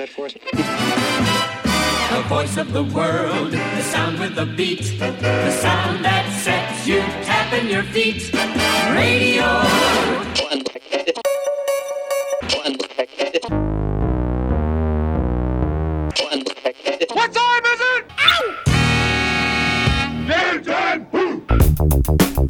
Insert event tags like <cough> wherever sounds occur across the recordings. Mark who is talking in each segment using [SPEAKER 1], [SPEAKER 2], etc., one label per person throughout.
[SPEAKER 1] that for us?
[SPEAKER 2] The voice of the world, the sound with the beat, the sound that sets you tapping your feet. Radio. One. One.
[SPEAKER 3] What time is it? Game time!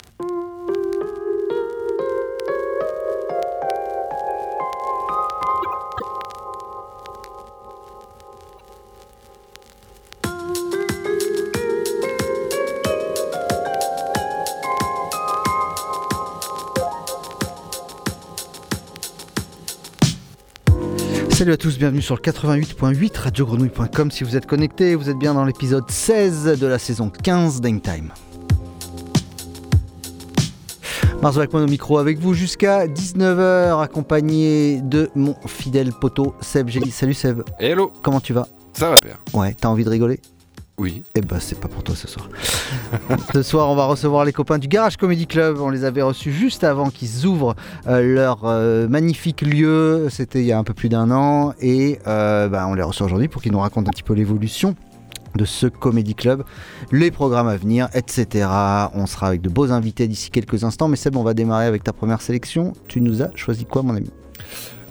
[SPEAKER 4] Salut à tous, bienvenue sur le 88.8 radiogrenouille.com. Si vous êtes connectés, vous êtes bien dans l'épisode 16 de la saison 15 d'Hangtime. Mars Blackman au micro avec vous jusqu'à 19h, accompagné de mon fidèle poteau Seb Gély. Salut Seb.
[SPEAKER 5] Hello.
[SPEAKER 4] Comment tu vas?
[SPEAKER 5] Ça va, père.
[SPEAKER 4] Ouais, t'as envie de rigoler?
[SPEAKER 5] Oui.
[SPEAKER 4] Eh ben, c'est pas pour toi ce soir. <laughs> ce soir, on va recevoir les copains du Garage Comedy Club. On les avait reçus juste avant qu'ils ouvrent euh, leur euh, magnifique lieu. C'était il y a un peu plus d'un an. Et euh, bah, on les reçoit aujourd'hui pour qu'ils nous racontent un petit peu l'évolution de ce Comedy Club, les programmes à venir, etc. On sera avec de beaux invités d'ici quelques instants. Mais Seb, on va démarrer avec ta première sélection. Tu nous as choisi quoi, mon ami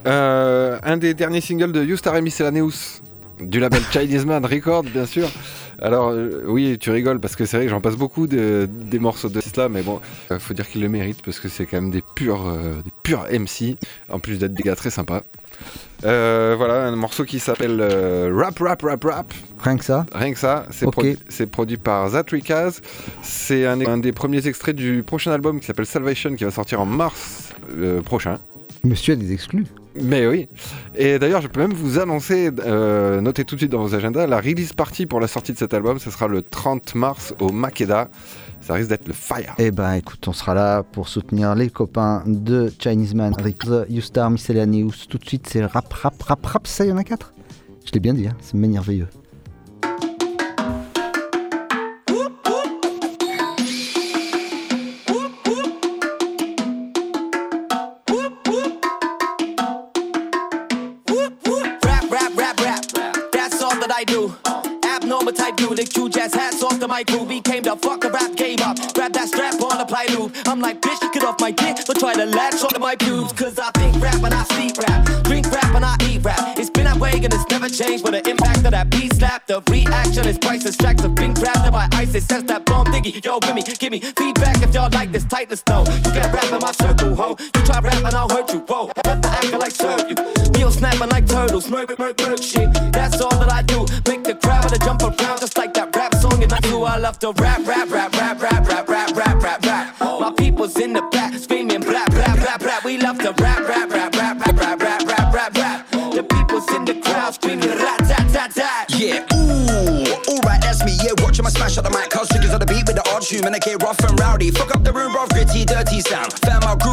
[SPEAKER 5] Euh, un des derniers singles de Youstar et Miscellaneous, du label <laughs> Chinese Man Record, bien sûr. Alors, euh, oui, tu rigoles parce que c'est vrai que j'en passe beaucoup de- des morceaux de cela, mais bon, euh, faut dire qu'ils le méritent parce que c'est quand même des purs, euh, des purs MC, en plus d'être des gars très sympas. Euh, voilà, un morceau qui s'appelle euh, Rap Rap Rap Rap.
[SPEAKER 4] Rien que ça
[SPEAKER 5] Rien que ça, c'est produ- produit par Zatrikaz. C'est un, un des premiers extraits du prochain album qui s'appelle Salvation qui va sortir en mars prochain.
[SPEAKER 4] Monsieur a des exclus.
[SPEAKER 5] Mais oui. Et d'ailleurs, je peux même vous annoncer, euh, notez tout de suite dans vos agendas, la release party pour la sortie de cet album, ce sera le 30 mars au Makeda. Ça risque d'être le fire.
[SPEAKER 4] Eh ben écoute, on sera là pour soutenir les copains de Chinese Man, Rick, Youstar, Miscellaneous. Tout de suite, c'est rap, rap, rap, rap. Ça, il y en a quatre? Je l'ai bien dit, hein, c'est merveilleux.
[SPEAKER 6] Abnormal you, the Q jazz hats off the mic crew. Became the fuck the rap game up. Grab that strap on, apply loop. I'm like, bitch, get off my dick. But try to latch onto my pubes. Cause I think rap and I see rap. Drink rap and I eat rap. It's been that way and it's never changed. But the impact of that beat slap, the reaction is priceless. Tracks have been crafted by ISIS. Says that bomb diggy. Yo, give me, give me feedback if y'all like this tightness though. You can't rap in my circle, ho. You try rap and I'll hurt you, whoa. The actor like serve you. Meal snapping like turtles. Murk, murk, murk shit. That's all that I do. Make the crowd to jump around love to rap, rap, rap, rap, rap, rap, rap, rap, rap, rap. My people's in the back screaming blah, blah, blah, blah. We love to rap, rap, rap, rap, rap, rap, rap, rap, rap, rap. The people's in the crowd screaming rat, tat, tat, tat.
[SPEAKER 7] Yeah, ooh, alright, that's me, yeah, watching my smash on the mic, cause triggers on the beat with the odd tune, and I get rough and rowdy. Fuck up the room, rough, gritty, dirty sound. Fam, I grew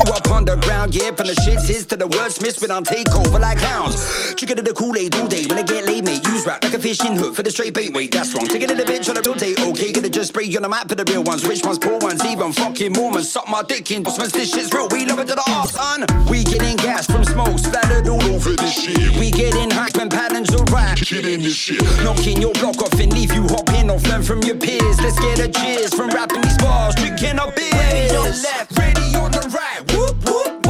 [SPEAKER 7] yeah, from the shits is to the wordsmiths, when I'm take over like hounds. Trigger to the Kool-Aid all day, when I get laid, mate, use rap like a fishing hook for the straight bait, wait, that's wrong. Taking it a bitch on real day, okay, gonna just spray on the map for the real ones, rich ones, poor ones, even fucking Mormons, suck my dick in, Osmans, this shit's real, we love it to the arse, son. We getting gas from smoke, splattered all over this shit. We getting hype when patterns are right. Killing this shit. Knocking your block off and leave you hopping off, learn from your peers. Let's get a cheers from rapping these bars, drinking our beers.
[SPEAKER 6] Ready on the left, ready.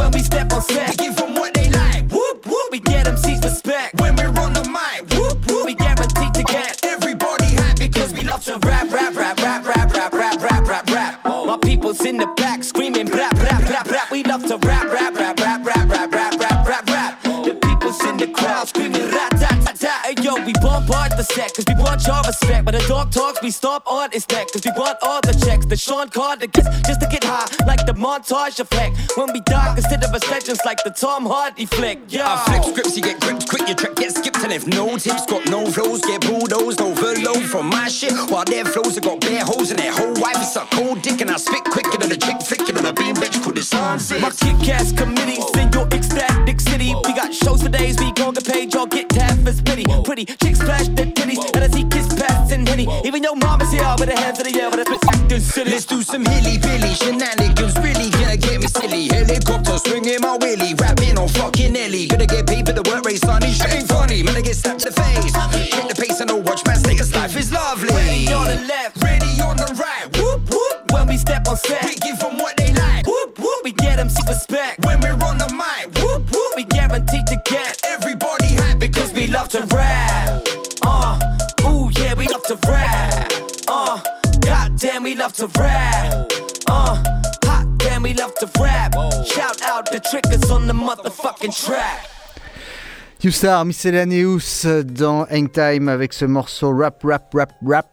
[SPEAKER 6] When we step on set, we give them what they like. Whoop whoop. We get them seats respect. When we're on the mic, whoop whoop. We guaranteed to get everybody happy because we love to rap, rap, rap, rap, rap, rap, rap, rap, rap, rap. My people's in the back screaming blah, blah, blah, blah. We love to rap, rap, rap, rap, rap, we bombard the set cause we want your respect, but the dog talks, we stop on his neck. Cause we want all the checks that Sean Carter gets just to get high, like the montage effect. When we die, consider us legends like the Tom Hardy flick. Yeah.
[SPEAKER 7] I flip scripts, you get gripped quick, your track gets skipped, and if no tips, got no flows, get bulldozed, overload from my shit. While their flows have got bare holes in their whole wife, it's a cold dick, and I spit quicker than a chick flicking on a beam bitch, could the sunset.
[SPEAKER 6] My kick-ass committee, send your ecstatic city. We got shows for days, we gon' get paid, y'all get Pretty chicks splash their titties, and I see kiss pass and henny. Even your mama's oh, here with her hands in the air, but it's acting silly.
[SPEAKER 7] Let's do some hilly billy shenanigans, really gonna get me silly. Helicopter swinging my willy, rapping on fucking Ellie. Gonna get paid for the work rate, sonny. Shit ain't funny, man, I get slapped in the face. Hit the pace and no watch, man, Vegas life is lovely.
[SPEAKER 6] Ready on the left,
[SPEAKER 7] ready on the right. Whoop whoop,
[SPEAKER 6] when we step on set,
[SPEAKER 7] we give them what they like.
[SPEAKER 6] Whoop whoop, we get them respect. We love to rap. Uh, ooh yeah, we love to rap. Uh, goddamn, we love to rap. Uh, hot damn, we love to rap. Shout out the trickers on the motherfucking track.
[SPEAKER 4] Youstar Miscellaneous dans Hangtime avec ce morceau rap, rap, rap, rap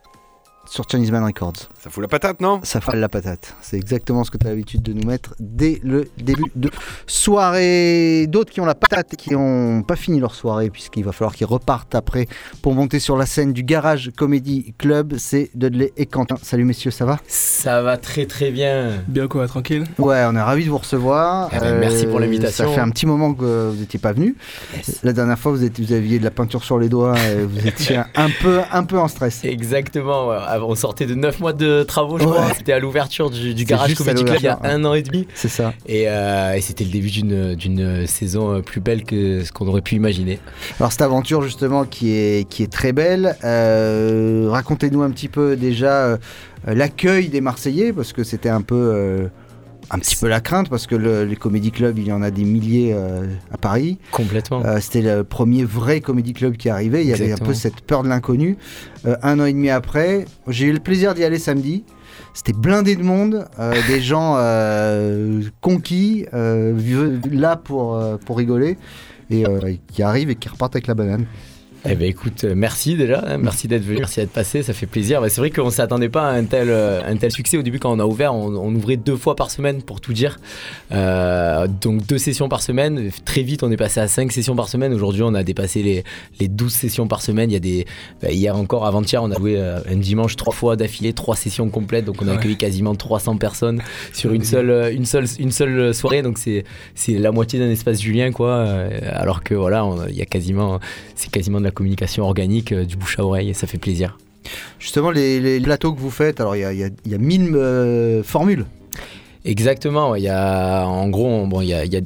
[SPEAKER 4] sur Chinese Man Records.
[SPEAKER 5] Ça fout la patate, non?
[SPEAKER 4] Ça fout la patate. C'est exactement ce que tu as l'habitude de nous mettre dès le début de soirée. D'autres qui ont la patate et qui n'ont pas fini leur soirée, puisqu'il va falloir qu'ils repartent après pour monter sur la scène du Garage Comedy Club, c'est Dudley et Quentin. Salut messieurs, ça va?
[SPEAKER 1] Ça va très très bien.
[SPEAKER 8] Bien quoi, tranquille?
[SPEAKER 4] Ouais, on est ravis de vous recevoir.
[SPEAKER 1] Eh ben, merci pour l'invitation.
[SPEAKER 4] Ça fait un petit moment que vous n'étiez pas venu.
[SPEAKER 1] Yes.
[SPEAKER 4] La dernière fois, vous, aviez de la peinture sur les doigts et vous <laughs> étiez un peu, un peu en stress.
[SPEAKER 1] Exactement. Ouais. On sortait de 9 mois de travaux, je ouais. crois. C'était à l'ouverture du, du Garage Comedy Club il y a un an et demi.
[SPEAKER 4] C'est ça.
[SPEAKER 1] Et, euh, et c'était le début d'une saison plus belle que ce qu'on aurait pu imaginer.
[SPEAKER 4] Alors cette aventure justement qui est, qui est très belle, euh, racontez-nous un petit peu déjà euh, l'accueil des Marseillais parce que c'était un peu... un petit peu la crainte parce que le, les comédie clubs, il y en a des milliers euh, à Paris.
[SPEAKER 1] Complètement.
[SPEAKER 4] Euh, C'était le premier vrai comédie club qui arrivait. Il y Exactement. avait un peu cette peur de l'inconnu. Euh, un an et demi après, j'ai eu le plaisir d'y aller samedi. C'était blindé de monde, <laughs> des gens conquis, là pour, pour rigoler, et qui arrivent et qui repartent avec la banane.
[SPEAKER 1] Eh ben écoute, euh, merci déjà, hein, merci d'être venu, merci d'être passé, ça fait plaisir. Bah, c'est vrai qu'on s'attendait pas à un tel, euh, un tel succès au début quand on a ouvert, on, on ouvrait deux fois par semaine pour tout dire. Euh, donc deux sessions par semaine, très vite on est passé à cinq sessions par semaine. Aujourd'hui on a dépassé les, les 12 sessions par semaine. Il y a des, bah, hier encore, avant-hier, on a joué un dimanche trois fois d'affilée, trois sessions complètes. Donc on a ouais. accueilli quasiment 300 personnes sur une seule, une seule, une seule soirée. Donc c'est, c'est la moitié d'un espace Julien quoi. alors que voilà, il y a quasiment, c'est quasiment de la communication organique, euh, du bouche à oreille, et ça fait plaisir.
[SPEAKER 4] Justement, les, les plateaux que vous faites, alors il y a, y, a, y a, mille euh, formules.
[SPEAKER 1] Exactement, il y a en gros, bon, il y a, y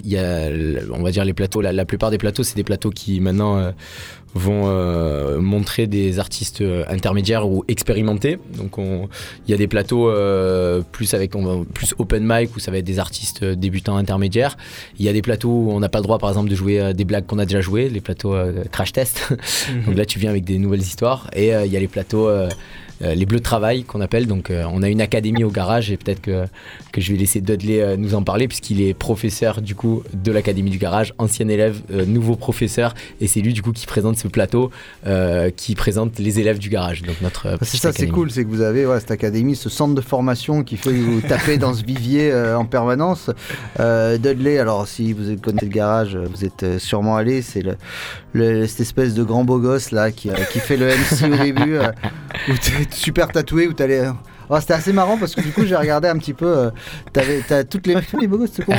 [SPEAKER 1] on va dire les plateaux. La, la plupart des plateaux, c'est des plateaux qui maintenant euh, vont euh, montrer des artistes intermédiaires ou expérimentés. Donc il y a des plateaux euh, plus avec on va, plus open mic où ça va être des artistes débutants intermédiaires. Il y a des plateaux où on n'a pas le droit par exemple de jouer euh, des blagues qu'on a déjà jouées, les plateaux crash test. <laughs> Donc là tu viens avec des nouvelles histoires et il y a les plateaux euh, les bleus de travail qu'on appelle. Donc euh, on a une académie au garage et peut-être que, que je vais laisser Dudley euh, nous en parler puisqu'il est professeur du coup de l'académie du garage, ancien élève, nouveau professeur et c'est lui du coup qui présente ce plateau qui présente les élèves du garage. Donc notre
[SPEAKER 4] c'est ça, c'est cool, c'est que vous avez ouais, cette académie, ce centre de formation qui fait vous tapez dans ce vivier en permanence. Dudley, alors si vous connaissez le garage, vous êtes sûrement allé, c'est le, le, cette espèce de grand beau gosse là qui, qui fait le <laughs> MC au début où super tatoué où t'allais. Oh, c'était assez marrant parce que du coup j'ai regardé un petit peu. Euh, t'avais, t'as toutes les mecs, les beaux gosses, con.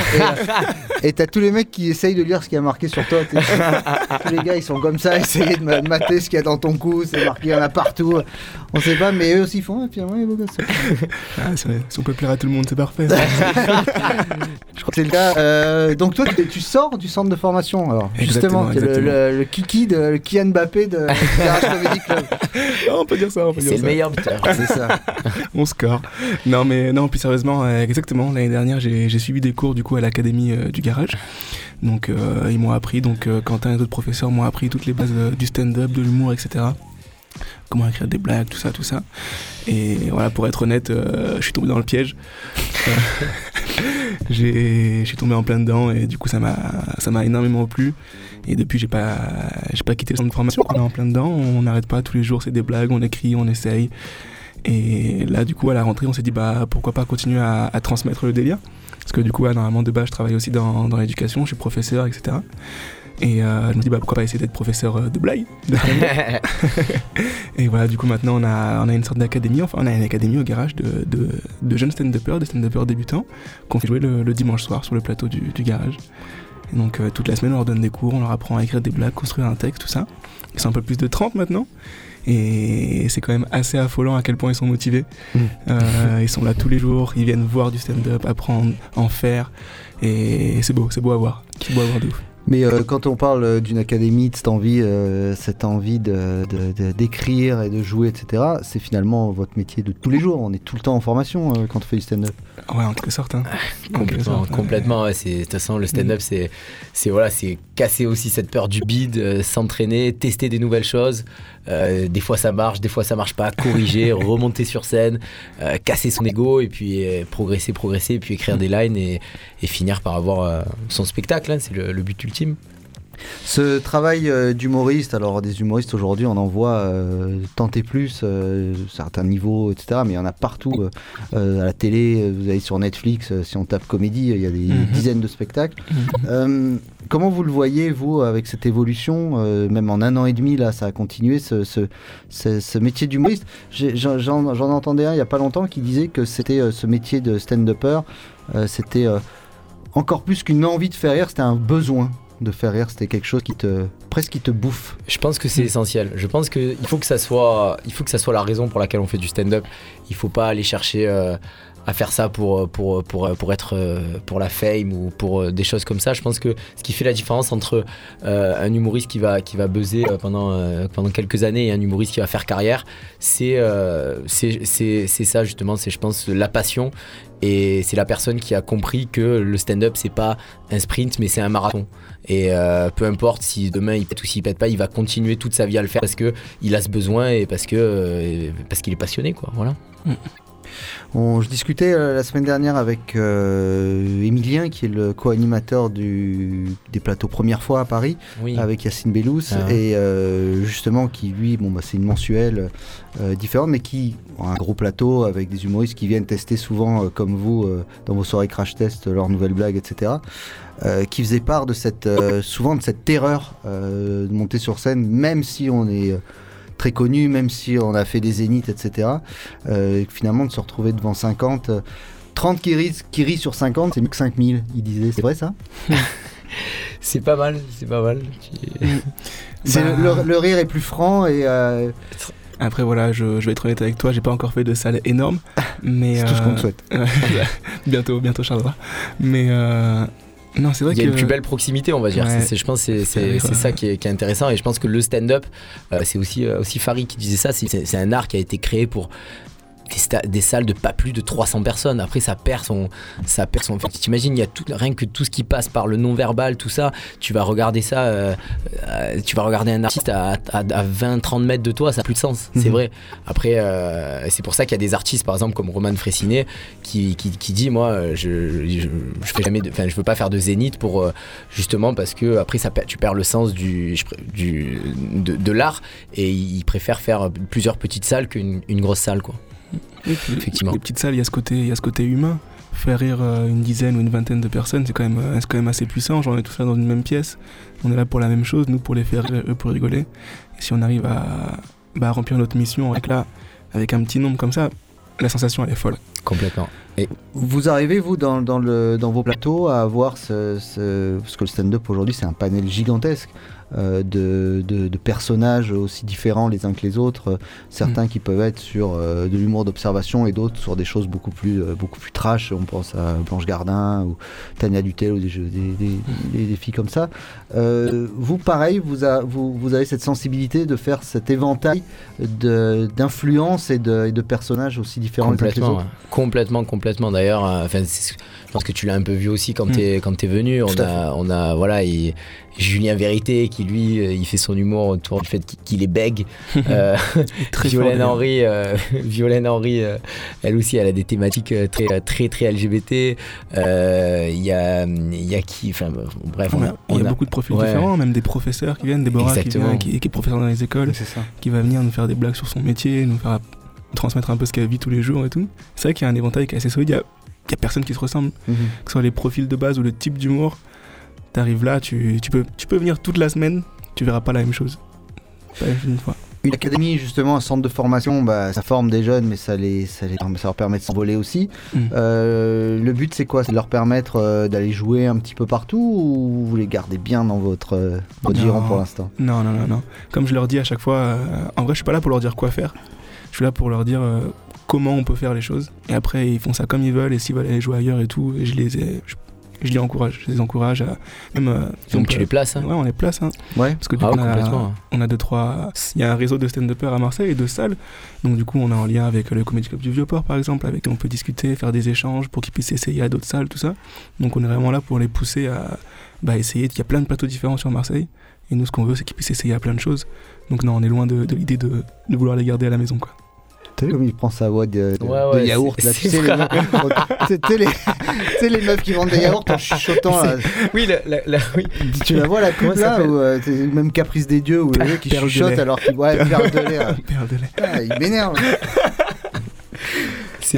[SPEAKER 4] Et, euh, t'as tous les mecs qui essayent de lire ce qui a marqué sur toi. tous les gars ils sont comme ça, essayer de mater ce qu'il y a dans ton cou, c'est marqué, il y en a partout. On sait pas, mais eux aussi font. Et puis ouais, les beaux gosses.
[SPEAKER 8] Ah, si on peut plaire à tout le monde, c'est parfait. <laughs>
[SPEAKER 4] Je crois que c'est le cas. Euh, donc toi tu, tu, sors du centre de formation. Alors justement, exactement. Le, le, le, Kiki de le Kian Mbappé de Garage Comedy Club.
[SPEAKER 8] Non, <laughs> on peut dire ça. On peut
[SPEAKER 1] c'est
[SPEAKER 8] dire
[SPEAKER 1] le
[SPEAKER 8] ça.
[SPEAKER 1] meilleur buteur.
[SPEAKER 4] c'est ça. <laughs>
[SPEAKER 8] on score. Non, mais non, plus sérieusement, euh, exactement. L'année dernière, j'ai suivi des cours du coup à l'académie euh, du garage. Donc, euh, ils m'ont appris, donc Quentin et d'autres professeurs m'ont appris toutes les bases du stand-up, de l'humour, etc. Comment écrire des blagues, tout ça, tout ça. Et voilà, pour être honnête, je suis tombé dans le piège. <laughs> j'ai, je suis tombé en plein dedans et du coup ça m'a, énormément plu. Et depuis j'ai pas, pas quitté le centre de formation. On est en plein dedans, on n'arrête pas tous les jours, c'est des blagues, on écrit, on essaye. Et là du coup à la rentrée on s'est dit bah pourquoi pas continuer à, transmettre le délire? Parce que du coup, normalement de base, je travaille aussi dans, dans l'éducation, je suis professeur, etc. Et euh, je me dis, bah, pourquoi pas essayer d'être professeur euh, de blague de. <laughs> Et voilà, du coup, maintenant, on a, on a une sorte d'académie, enfin, on a une académie au garage de, de, de jeunes stand-uppers, de stand-uppers débutants, qu'on fait jouer le, le dimanche soir sur le plateau du, du garage. Et donc, euh, toute la semaine, on leur donne des cours, on leur apprend à écrire des blagues, construire un texte, tout ça. Ils sont un peu plus de 30 maintenant. Et c'est quand même assez affolant à quel point ils sont motivés. Euh, ils sont là tous les jours, ils viennent voir du stand-up, apprendre, en faire. Et c'est beau, c'est beau à voir. C'est beau à voir de ouf.
[SPEAKER 4] Mais euh, quand on parle euh, d'une académie, de cette envie, euh, cette envie de- de- de- d'écrire et de jouer, etc., c'est finalement votre métier de tous les jours. On est tout le temps en formation euh, quand on fait du stand-up.
[SPEAKER 8] Ouais, en quelque sorte. Hein. Quelque
[SPEAKER 1] Complètement,
[SPEAKER 8] sorte,
[SPEAKER 1] complètement. ouais, c'est- De toute façon, le stand-up, c'est, c'est voilà, c'est casser aussi cette peur du bide, euh, s'entraîner, tester des nouvelles choses. Euh, des fois ça marche, des fois ça marche pas. Corriger, <laughs> remonter sur scène, euh, casser son ego et puis euh, progresser, progresser, et puis écrire des lines et, et finir par avoir son spectacle. hein, c'est le, le but ultime.
[SPEAKER 4] Ce travail euh, d'humoriste, alors des humoristes aujourd'hui, on en voit euh, tant et plus, euh, certains niveaux, etc. Mais il y en a partout. euh, à la télé, vous allez sur Netflix, si on tape comédie, il y a des
[SPEAKER 8] Mhm.
[SPEAKER 4] dizaines de spectacles. Euh, comment vous le voyez, vous, avec cette évolution Même en un an et demi, là, ça a continué, ce, ce, ce- ce métier d'humoriste? J'en entendais un il n'y a pas longtemps qui disait que c'était ce métier de stand-upper, c'était encore plus qu'une envie de faire rire, c'était un besoin de faire rire, c'était quelque chose qui te presque qui te bouffe.
[SPEAKER 1] Je pense que c'est essentiel. Je pense qu'il faut que ça soit, il faut que ça soit la raison pour laquelle on fait du stand-up. Il faut pas aller chercher euh, à faire ça pour pour pour pour être euh, pour la fame ou pour euh, des choses comme ça. Je pense que ce qui fait la différence entre euh, un humoriste qui va qui va buzzer euh, pendant euh, pendant quelques années et un humoriste qui va faire carrière, euh, c'est c'est ça justement. C'est je pense la passion et c'est la personne qui a compris que le stand-up c'est pas un sprint mais c'est un marathon. Et euh, peu importe si demain il pète ou s'il pète pas, il va continuer toute sa vie à le faire parce que il a ce besoin et parce euh, parce qu'il est passionné quoi. Voilà.
[SPEAKER 4] On- je discutais euh, la semaine dernière avec euh, Emilien, qui est le co-animateur des plateaux Première fois à Paris,
[SPEAKER 1] Oui.
[SPEAKER 4] avec Yacine Bellous,
[SPEAKER 1] Ah
[SPEAKER 4] et euh, justement qui lui, bon bah c'est une mensuelle euh, différente, mais qui a un gros plateau avec des humoristes qui viennent tester souvent, comme vous, dans vos soirées crash test, leurs nouvelles blagues, etc. euh, qui faisait part de cette, euh, souvent de cette terreur euh, de monter sur scène, même si on est très connu, même si on a fait des zéniths, etc. Euh, et finalement, de se retrouver devant 50, euh, 30 qui rient, qui rient sur 50, c'est mieux que 5000, il disait. C'est vrai ça? <laughs>
[SPEAKER 1] C'est pas mal, c'est pas mal. <laughs>
[SPEAKER 4] C'est
[SPEAKER 8] Bah,
[SPEAKER 4] le, le rire est plus franc et euh,
[SPEAKER 8] Après voilà, je, je vais être honnête avec toi, j'ai pas encore fait de salle énorme, <laughs> mais
[SPEAKER 4] C'est tout ce qu'on
[SPEAKER 8] euh,
[SPEAKER 4] te souhaite.
[SPEAKER 8] bientôt, bientôt Charles. Mais euh, non, c'est vrai
[SPEAKER 1] Il y a
[SPEAKER 8] que
[SPEAKER 1] une plus belle proximité, on va dire.
[SPEAKER 8] Ouais.
[SPEAKER 1] Je pense que c'est- ça qui est, qui est intéressant. Et je pense que le stand-up, euh, c'est aussi, euh, aussi Farid qui disait ça. c'est un art qui a été créé pour des, salles de pas plus de 300 personnes. Après, ça perd son. Ça perd son. Enfin, T'imagines, il y a tout, rien que tout ce qui passe par le non-verbal, tout ça. Tu vas regarder ça. euh, euh, tu vas regarder un artiste à, à, 20-30 mètres de toi, ça n'a plus de sens. C'est
[SPEAKER 4] Mhm.
[SPEAKER 1] vrai. Après, euh, c'est pour ça qu'il y a des artistes, par exemple, comme Roman Fressinet, qui, qui, qui dit Moi, je, je, je fais jamais de- enfin, je veux pas faire de zénith pour. justement parce que après, ça, tu perds le sens du, du, de, de l'art et il préfère faire plusieurs petites salles qu'une une grosse salle, quoi.
[SPEAKER 8] Et puis,
[SPEAKER 1] Effectivement.
[SPEAKER 8] Les petites salles, il y a ce côté, il y a ce côté humain. Faire rire euh, une dizaine ou une vingtaine de personnes, c'est quand même, euh, c'est quand même assez puissant. Genre, on est tous là dans une même pièce. On est là pour la même chose, nous pour les faire rire, eux pour rigoler. Et si on arrive à, bah, à remplir notre mission avec là, avec un petit nombre comme ça, la sensation elle est folle.
[SPEAKER 1] Complètement. Et
[SPEAKER 4] vous arrivez, vous, dans, dans, le, dans vos plateaux, à avoir ce, ce- Parce que le stand-up aujourd'hui, c'est un panel gigantesque de, de- de personnages aussi différents les uns que les autres. Euh, Certains qui peuvent être sur euh, de l'humour d'observation et d'autres sur des choses beaucoup plus, euh, beaucoup plus trash. On pense à Blanche Gardin ou Tania Dutel ou des, jeux- des, des- des- des filles comme ça. Euh, vous, pareil, vous, a- vous, vous avez cette sensibilité de faire cet éventail d'influences et de, et de personnages aussi différents les uns que les autres.
[SPEAKER 1] complètement, complètement. D'ailleurs, euh, enfin, je pense que tu l'as un peu vu aussi quand t'es quand t'es venu. On a, on a, voilà, et Julien Vérité qui lui, euh, il fait son humour autour du fait qu'il- est bègue. <laughs> Euh,
[SPEAKER 8] très fort,
[SPEAKER 1] Violaine. Henry, euh, <laughs> Violaine Henry, euh, elle aussi, elle a des thématiques euh, très, très, très LGBT. Euh, Il y a, il y a qui, enfin, bref,
[SPEAKER 8] On
[SPEAKER 1] on
[SPEAKER 8] a- il y
[SPEAKER 1] on
[SPEAKER 8] a
[SPEAKER 1] a-
[SPEAKER 8] beaucoup de profils
[SPEAKER 1] ouais.
[SPEAKER 8] différents, même des professeurs qui viennent, Déborah qui,
[SPEAKER 1] Exactement.
[SPEAKER 8] vient, qui, qui est professeur dans les écoles, qui va venir nous faire des blagues sur son métier, nous faire transmettre un peu ce qu'elle vit tous les jours et tout. C'est vrai qu'il y a un éventail qui est assez solide, il y a, il y a personne qui se ressemble,
[SPEAKER 4] Mhm.
[SPEAKER 8] que ce soit les profils de base ou le type d'humour. T'arrives là, tu, tu, peux, tu peux venir toute la semaine, tu verras pas la même chose. Pas une fois.
[SPEAKER 4] Une académie, justement, un centre de formation, bah, ça forme des jeunes, mais ça, les, ça, les- ça leur permet de s'envoler aussi.
[SPEAKER 8] Mm.
[SPEAKER 4] Euh, le but, c'est quoi? C'est de leur permettre euh, d'aller jouer un petit peu partout ou vous les gardez bien dans votre, euh, votre giron pour l'instant?
[SPEAKER 8] Non, non, non, non. Comme je leur dis à chaque fois, euh, en vrai, je suis pas là pour leur dire quoi faire. Je suis là pour leur dire comment on peut faire les choses. Et après, ils font ça comme ils veulent. Et s'ils veulent aller jouer ailleurs et tout, et je les, ai- je, je les encourage. Je les encourage à même. euh,
[SPEAKER 1] Donc
[SPEAKER 8] on
[SPEAKER 1] tu
[SPEAKER 8] peut-
[SPEAKER 1] les places, hein
[SPEAKER 8] Ouais, on les place. Hein.
[SPEAKER 4] Ouais.
[SPEAKER 8] Parce que du
[SPEAKER 1] Ah
[SPEAKER 8] coup,
[SPEAKER 1] ouais,
[SPEAKER 8] on, a, on a deux trois. Il y a un réseau de stand-uppers à Marseille et de salles. Donc du coup, on est en lien avec le Comedy Club du Vieux-Port, par exemple, avec qui on peut discuter, faire des échanges pour qu'ils puissent essayer à d'autres salles, tout ça. Donc on est vraiment là pour les pousser à bah, essayer. Il y a plein de plateaux différents sur Marseille. Et nous, ce qu'on veut, c'est qu'ils puissent essayer à plein de choses. Donc non, on est loin de, de l'idée de, de vouloir les garder à la maison, quoi.
[SPEAKER 4] T'as vu comme il prend sa voix de, de-
[SPEAKER 1] Ouais,
[SPEAKER 4] de
[SPEAKER 1] ouais,
[SPEAKER 4] yaourt
[SPEAKER 1] c'est-
[SPEAKER 4] là, tu sais, les, les, meufs qui vendent des yaourts en chuchotant là.
[SPEAKER 1] Oui, la, la- la- oui.
[SPEAKER 4] Tu la vois la pub
[SPEAKER 1] ça
[SPEAKER 4] là ou euh, même Caprice des dieux où le mec qui chuchote alors qu'il ouais, perle de lait.
[SPEAKER 8] de lait.
[SPEAKER 4] Ah, il m'énerve.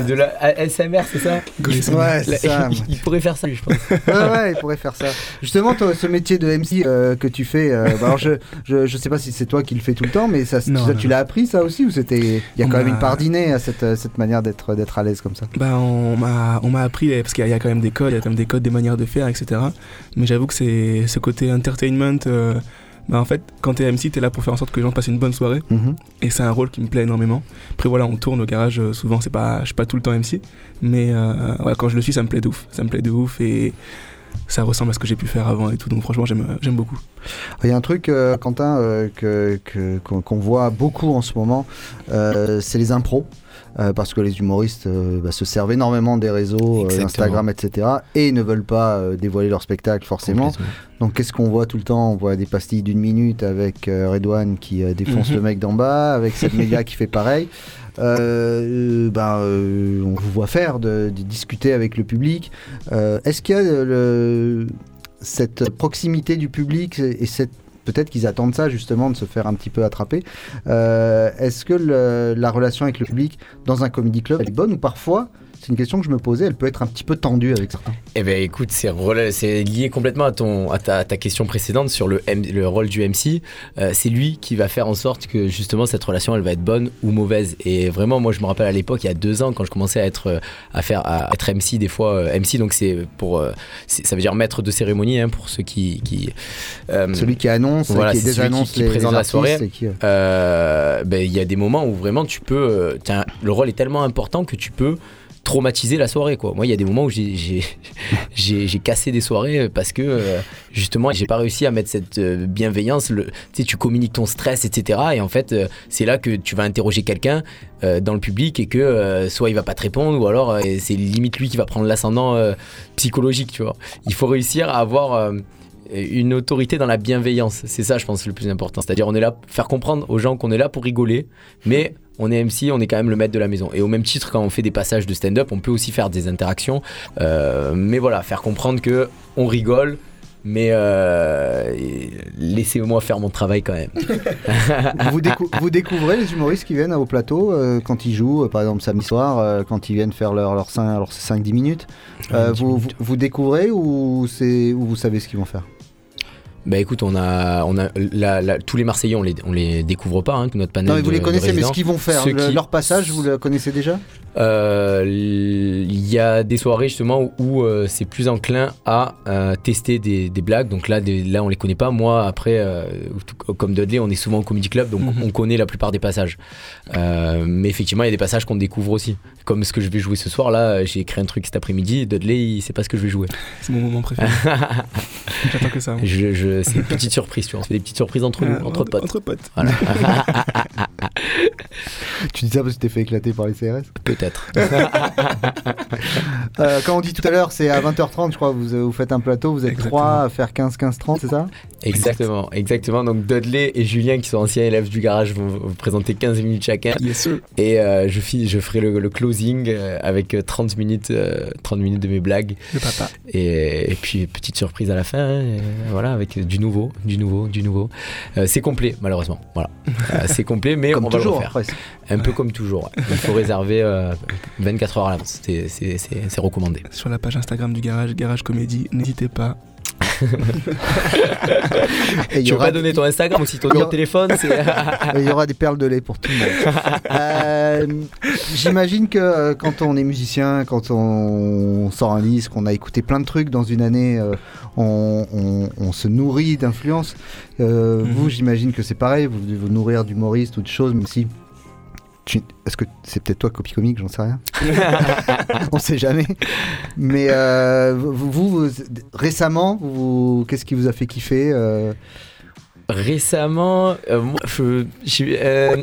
[SPEAKER 1] C'est de la ASMR, c'est ça
[SPEAKER 4] Ouais, c'est
[SPEAKER 1] La-
[SPEAKER 4] ça.
[SPEAKER 1] il, il pourrait faire ça, lui, je pense. <laughs>
[SPEAKER 4] ouais, ouais, il pourrait faire ça. Justement, toi, ce métier de MC euh, que tu fais, euh, bah, alors je, je, je sais pas si c'est toi qui le fais tout le temps, mais ça,
[SPEAKER 8] Non,
[SPEAKER 4] ça,
[SPEAKER 8] non,
[SPEAKER 4] tu l'as appris ça aussi ou c'était il y a
[SPEAKER 8] On
[SPEAKER 4] quand même une part d'inné à cette, euh, cette manière d'être d'être à l'aise comme ça?
[SPEAKER 8] Bah, on m'a, on m'a appris, parce qu'il y, a- il y a quand même des codes, il y a quand même des codes, des manières de faire, etc. Mais j'avoue que c'est ce côté entertainment. euh, bah, en fait, quand t'es MC, t'es là pour faire en sorte que les gens passent une bonne soirée.
[SPEAKER 4] Mhm.
[SPEAKER 8] Et c'est un rôle qui me plaît énormément. Après, voilà, on tourne au garage, euh, souvent, c'est pas, je suis pas tout le temps MC. Mais euh, ouais, quand je le suis, ça me plaît de ouf. Ça me plaît de ouf et ça ressemble à ce que j'ai pu faire avant et tout. Donc, franchement, j'aime, j'aime beaucoup.
[SPEAKER 4] Il y a un truc, euh, Quentin, euh, que, que- qu'on voit beaucoup en ce moment, euh, c'est les impros. Euh, parce que les humoristes euh, bah, se servent énormément des réseaux, euh. Instagram, etc. et ne veulent pas euh, dévoiler leur spectacle forcément. Donc qu'est-ce qu'on voit tout le temps? On voit des pastilles d'une minute avec euh, Redouane qui euh, défonce
[SPEAKER 8] Mhm.
[SPEAKER 4] le mec d'en bas, avec cette <laughs> média qui fait pareil. Ben, on vous voit faire, de, discuter avec le public. Est-ce qu'il y a cette proximité du public et Peut-être qu'ils attendent ça justement de se faire un petit peu attraper. Est-ce que la relation avec le public dans un comedy club est bonne ou parfois c'est une question que je me posais, elle peut être un petit peu tendue avec certains.
[SPEAKER 1] Eh ben écoute, c'est lié complètement à, ton, à, ta, à ta question précédente sur le, M- le rôle du MC. Euh, c'est lui qui va faire en sorte que justement cette relation elle va être bonne ou mauvaise. Et vraiment, moi je me rappelle à l'époque, il y a deux ans, quand je commençais à être, euh, à faire, à être MC des fois. euh, MC, donc c'est pour, euh, ça veut dire maître de cérémonie hein, pour ceux qui. qui
[SPEAKER 4] Celui qui annonce,
[SPEAKER 1] voilà,
[SPEAKER 4] qui désannonce
[SPEAKER 1] qui, qui
[SPEAKER 4] les,
[SPEAKER 1] présente
[SPEAKER 4] les
[SPEAKER 1] la soirée.
[SPEAKER 4] qui,
[SPEAKER 1] ben, il y a des moments où vraiment tu peux. le rôle est tellement important que tu peux traumatiser la soirée quoi. Moi il y a des moments où <laughs> j'ai- cassé des soirées parce que euh, justement j'ai pas réussi à mettre cette euh, bienveillance, le, tu communiques ton stress etc et en fait euh, c'est là que tu vas interroger quelqu'un dans le public et que soit il va pas te répondre ou alors c'est limite lui qui va prendre l'ascendant psychologique tu vois. Il faut réussir à avoir une autorité dans la bienveillance. C'est ça, je pense, le plus important. C'est-à-dire, on est là pour faire comprendre aux gens qu'on est là pour rigoler, mais on est MC, on est quand même le maître de la maison. Et au même titre, quand on fait des passages de stand-up, on peut aussi faire des interactions. Euh, mais voilà, faire comprendre que on rigole. Mais euh, laissez-moi faire mon travail quand même. <laughs>
[SPEAKER 4] vous, décou- vous découvrez les humoristes qui viennent au plateau euh, quand ils jouent, euh, par exemple samedi soir, euh, quand ils viennent faire leur, leur 5, leur 5-10 minutes. Euh,
[SPEAKER 1] Ouais, 10
[SPEAKER 4] vous,
[SPEAKER 1] minutes.
[SPEAKER 4] vous, vous découvrez ou, c'est, ou vous savez ce qu'ils vont faire?
[SPEAKER 1] Bah écoute, on a, on a la- la- tous les Marseillais, on les, on les découvre pas, hein, notre panel.
[SPEAKER 4] Non, mais vous
[SPEAKER 1] de-
[SPEAKER 4] les connaissez, mais ce qu'ils vont faire,
[SPEAKER 1] Ceux
[SPEAKER 4] le-
[SPEAKER 1] qui-
[SPEAKER 4] leur passage, vous le connaissez déjà
[SPEAKER 1] Euh, Il y a des soirées justement où, où, euh, c'est plus enclin à euh, tester des, des blagues. Donc là, des- là, on les connaît pas. Moi, après, euh, tout- comme Dudley, on est souvent au comedy club, donc
[SPEAKER 8] Mhm.
[SPEAKER 1] on connaît la plupart des passages. Euh, mais effectivement, il y a des passages qu'on découvre aussi. Comme ce que je vais jouer ce soir. Là, j'ai écrit un truc cet après-midi. Dudley, il sait pas ce que je vais jouer. <laughs>
[SPEAKER 8] C'est mon moment préféré. <laughs> J'attends que ça.
[SPEAKER 1] Je, je- c'est une petite surprise, tu vois. On se fait des petites surprises entre nous,
[SPEAKER 8] Ah,
[SPEAKER 1] entre potes.
[SPEAKER 8] Entre potes.
[SPEAKER 1] Voilà. <laughs>
[SPEAKER 4] Tu dis ça parce que tu t'es fait éclater par les CRS
[SPEAKER 1] Peut-être. <laughs>
[SPEAKER 4] Euh, Quand on dit tout à l'heure, c'est à 20h30, je crois, vous, vous faites un plateau, vous êtes trois à faire 15-15-30, c'est ça
[SPEAKER 1] Exactement, exactement. Donc Dudley et Julien, qui sont anciens élèves du garage, vont vous présenter 15 minutes chacun. Et euh, je, fi- je ferai le, le closing euh, avec 30 minutes, euh, 30 minutes de mes blagues.
[SPEAKER 8] Le papa.
[SPEAKER 1] Et, et puis petite surprise à la fin, hein, voilà, avec du nouveau, du nouveau, du nouveau. Euh, c'est complet, malheureusement. Voilà, Euh, <laughs> c'est complet, mais
[SPEAKER 4] Comme
[SPEAKER 1] on va
[SPEAKER 4] toujours,
[SPEAKER 1] le refaire.
[SPEAKER 4] presque.
[SPEAKER 1] Un peu comme toujours. Il faut réserver euh, 24 heures à l'avance. C'est- C'est c'est- c'est recommandé.
[SPEAKER 8] Sur la page Instagram du garage, Garage Comédie, n'hésitez pas. <laughs>
[SPEAKER 4] Et y
[SPEAKER 1] Tu
[SPEAKER 4] aura
[SPEAKER 1] pas donner ton Instagram aussi, ton
[SPEAKER 4] y aura-
[SPEAKER 1] de téléphone <laughs>
[SPEAKER 4] il y aura des perles de lait pour tout le monde. Euh, J'imagine que euh, quand on est musicien, quand on sort un disque, qu'on a écouté plein de trucs dans une année, euh, on, on- on se nourrit d'influences. Euh, Vous, j'imagine que c'est pareil, vous devez vous nourrir d'humoristes ou de choses, même si. Est-ce que c'est peut-être toi, copie comique J'en sais rien. <laughs> on sait jamais. Mais euh, vous, récemment, vous, qu'est-ce qui vous a fait kiffer euh,
[SPEAKER 1] Récemment, euh, moi, euh,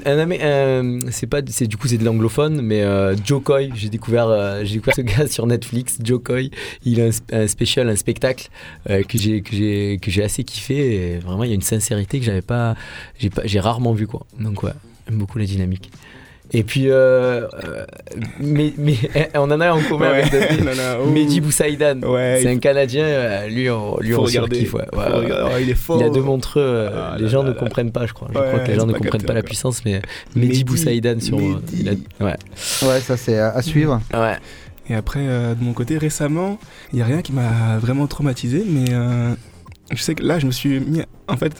[SPEAKER 1] c'est pas, c'est du coup c'est de l'anglophone, mais euh, Joe Coy, j'ai découvert, j'ai découvert ce <laughs> gars sur Netflix, Joe Coy. Il a un, un spécial, un spectacle que j'ai que j'ai que j'ai assez kiffé. Vraiment, il y a une sincérité que j'avais pas, j'ai pas, j'ai rarement vu quoi. Donc ouais, j'aime beaucoup la dynamique. Et puis, euh, euh, mais, mais <laughs> on en a un en commun
[SPEAKER 8] Ouais,
[SPEAKER 1] avec. <laughs> Mehdi Boussaïdan.
[SPEAKER 8] Ouais,
[SPEAKER 1] c'est un Canadien. euh, Lui, on, lui,
[SPEAKER 8] Faut
[SPEAKER 1] on
[SPEAKER 8] regarder.
[SPEAKER 1] surkiffe, ouais.
[SPEAKER 8] Faut
[SPEAKER 1] Ouais, ouais,
[SPEAKER 8] regarder.
[SPEAKER 1] ouais.
[SPEAKER 8] Oh, il est fort.
[SPEAKER 1] Il a deux montreux.
[SPEAKER 8] Ah
[SPEAKER 1] les
[SPEAKER 8] là
[SPEAKER 1] gens
[SPEAKER 8] là
[SPEAKER 1] ne
[SPEAKER 8] là.
[SPEAKER 1] comprennent pas, je crois. Je crois que les gens ne comprennent pas la puissance, mais Mehdi
[SPEAKER 8] Mehdi,
[SPEAKER 1] Boussaïdan sur. il a- Ouais.
[SPEAKER 4] Ouais, ça c'est à, à suivre.
[SPEAKER 1] Ouais.
[SPEAKER 8] Et après, euh, de mon côté, récemment, il n'y a rien qui m'a vraiment traumatisé, mais euh, je sais que là, je me suis mis. En fait,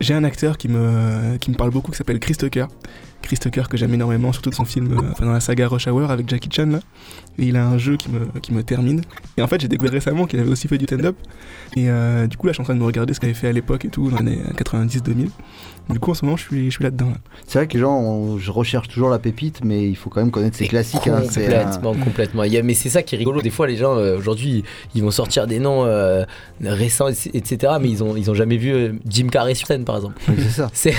[SPEAKER 8] j'ai un acteur qui me, qui me parle beaucoup qui s'appelle Chris Tucker. Chris Tucker que j'aime énormément, surtout dans son film, euh, dans la saga Rush Hour avec Jackie Chan là. Il a un jeu qui me, qui me termine. Et en fait, j'ai découvert récemment qu'il avait aussi fait du stand-up. Et euh, du coup, là, je suis en train de me regarder ce qu'il avait fait à l'époque et tout, dans les années 90-2000. Du coup, en ce moment, je suis, je suis là-dedans. là.
[SPEAKER 4] C'est vrai que les gens, on- je recherche toujours la pépite, mais il faut quand même connaître ses classiques. hein, c'est, euh,
[SPEAKER 1] Complètement, complètement. Il y a- mais c'est ça qui est rigolo. Des fois, les gens, euh, aujourd'hui, ils vont sortir des noms euh, récents, etc. Mais ils ont, ils ont jamais vu euh, Jim Carrey sur scène, par exemple.
[SPEAKER 4] C'est ça. <laughs>
[SPEAKER 1] C'est-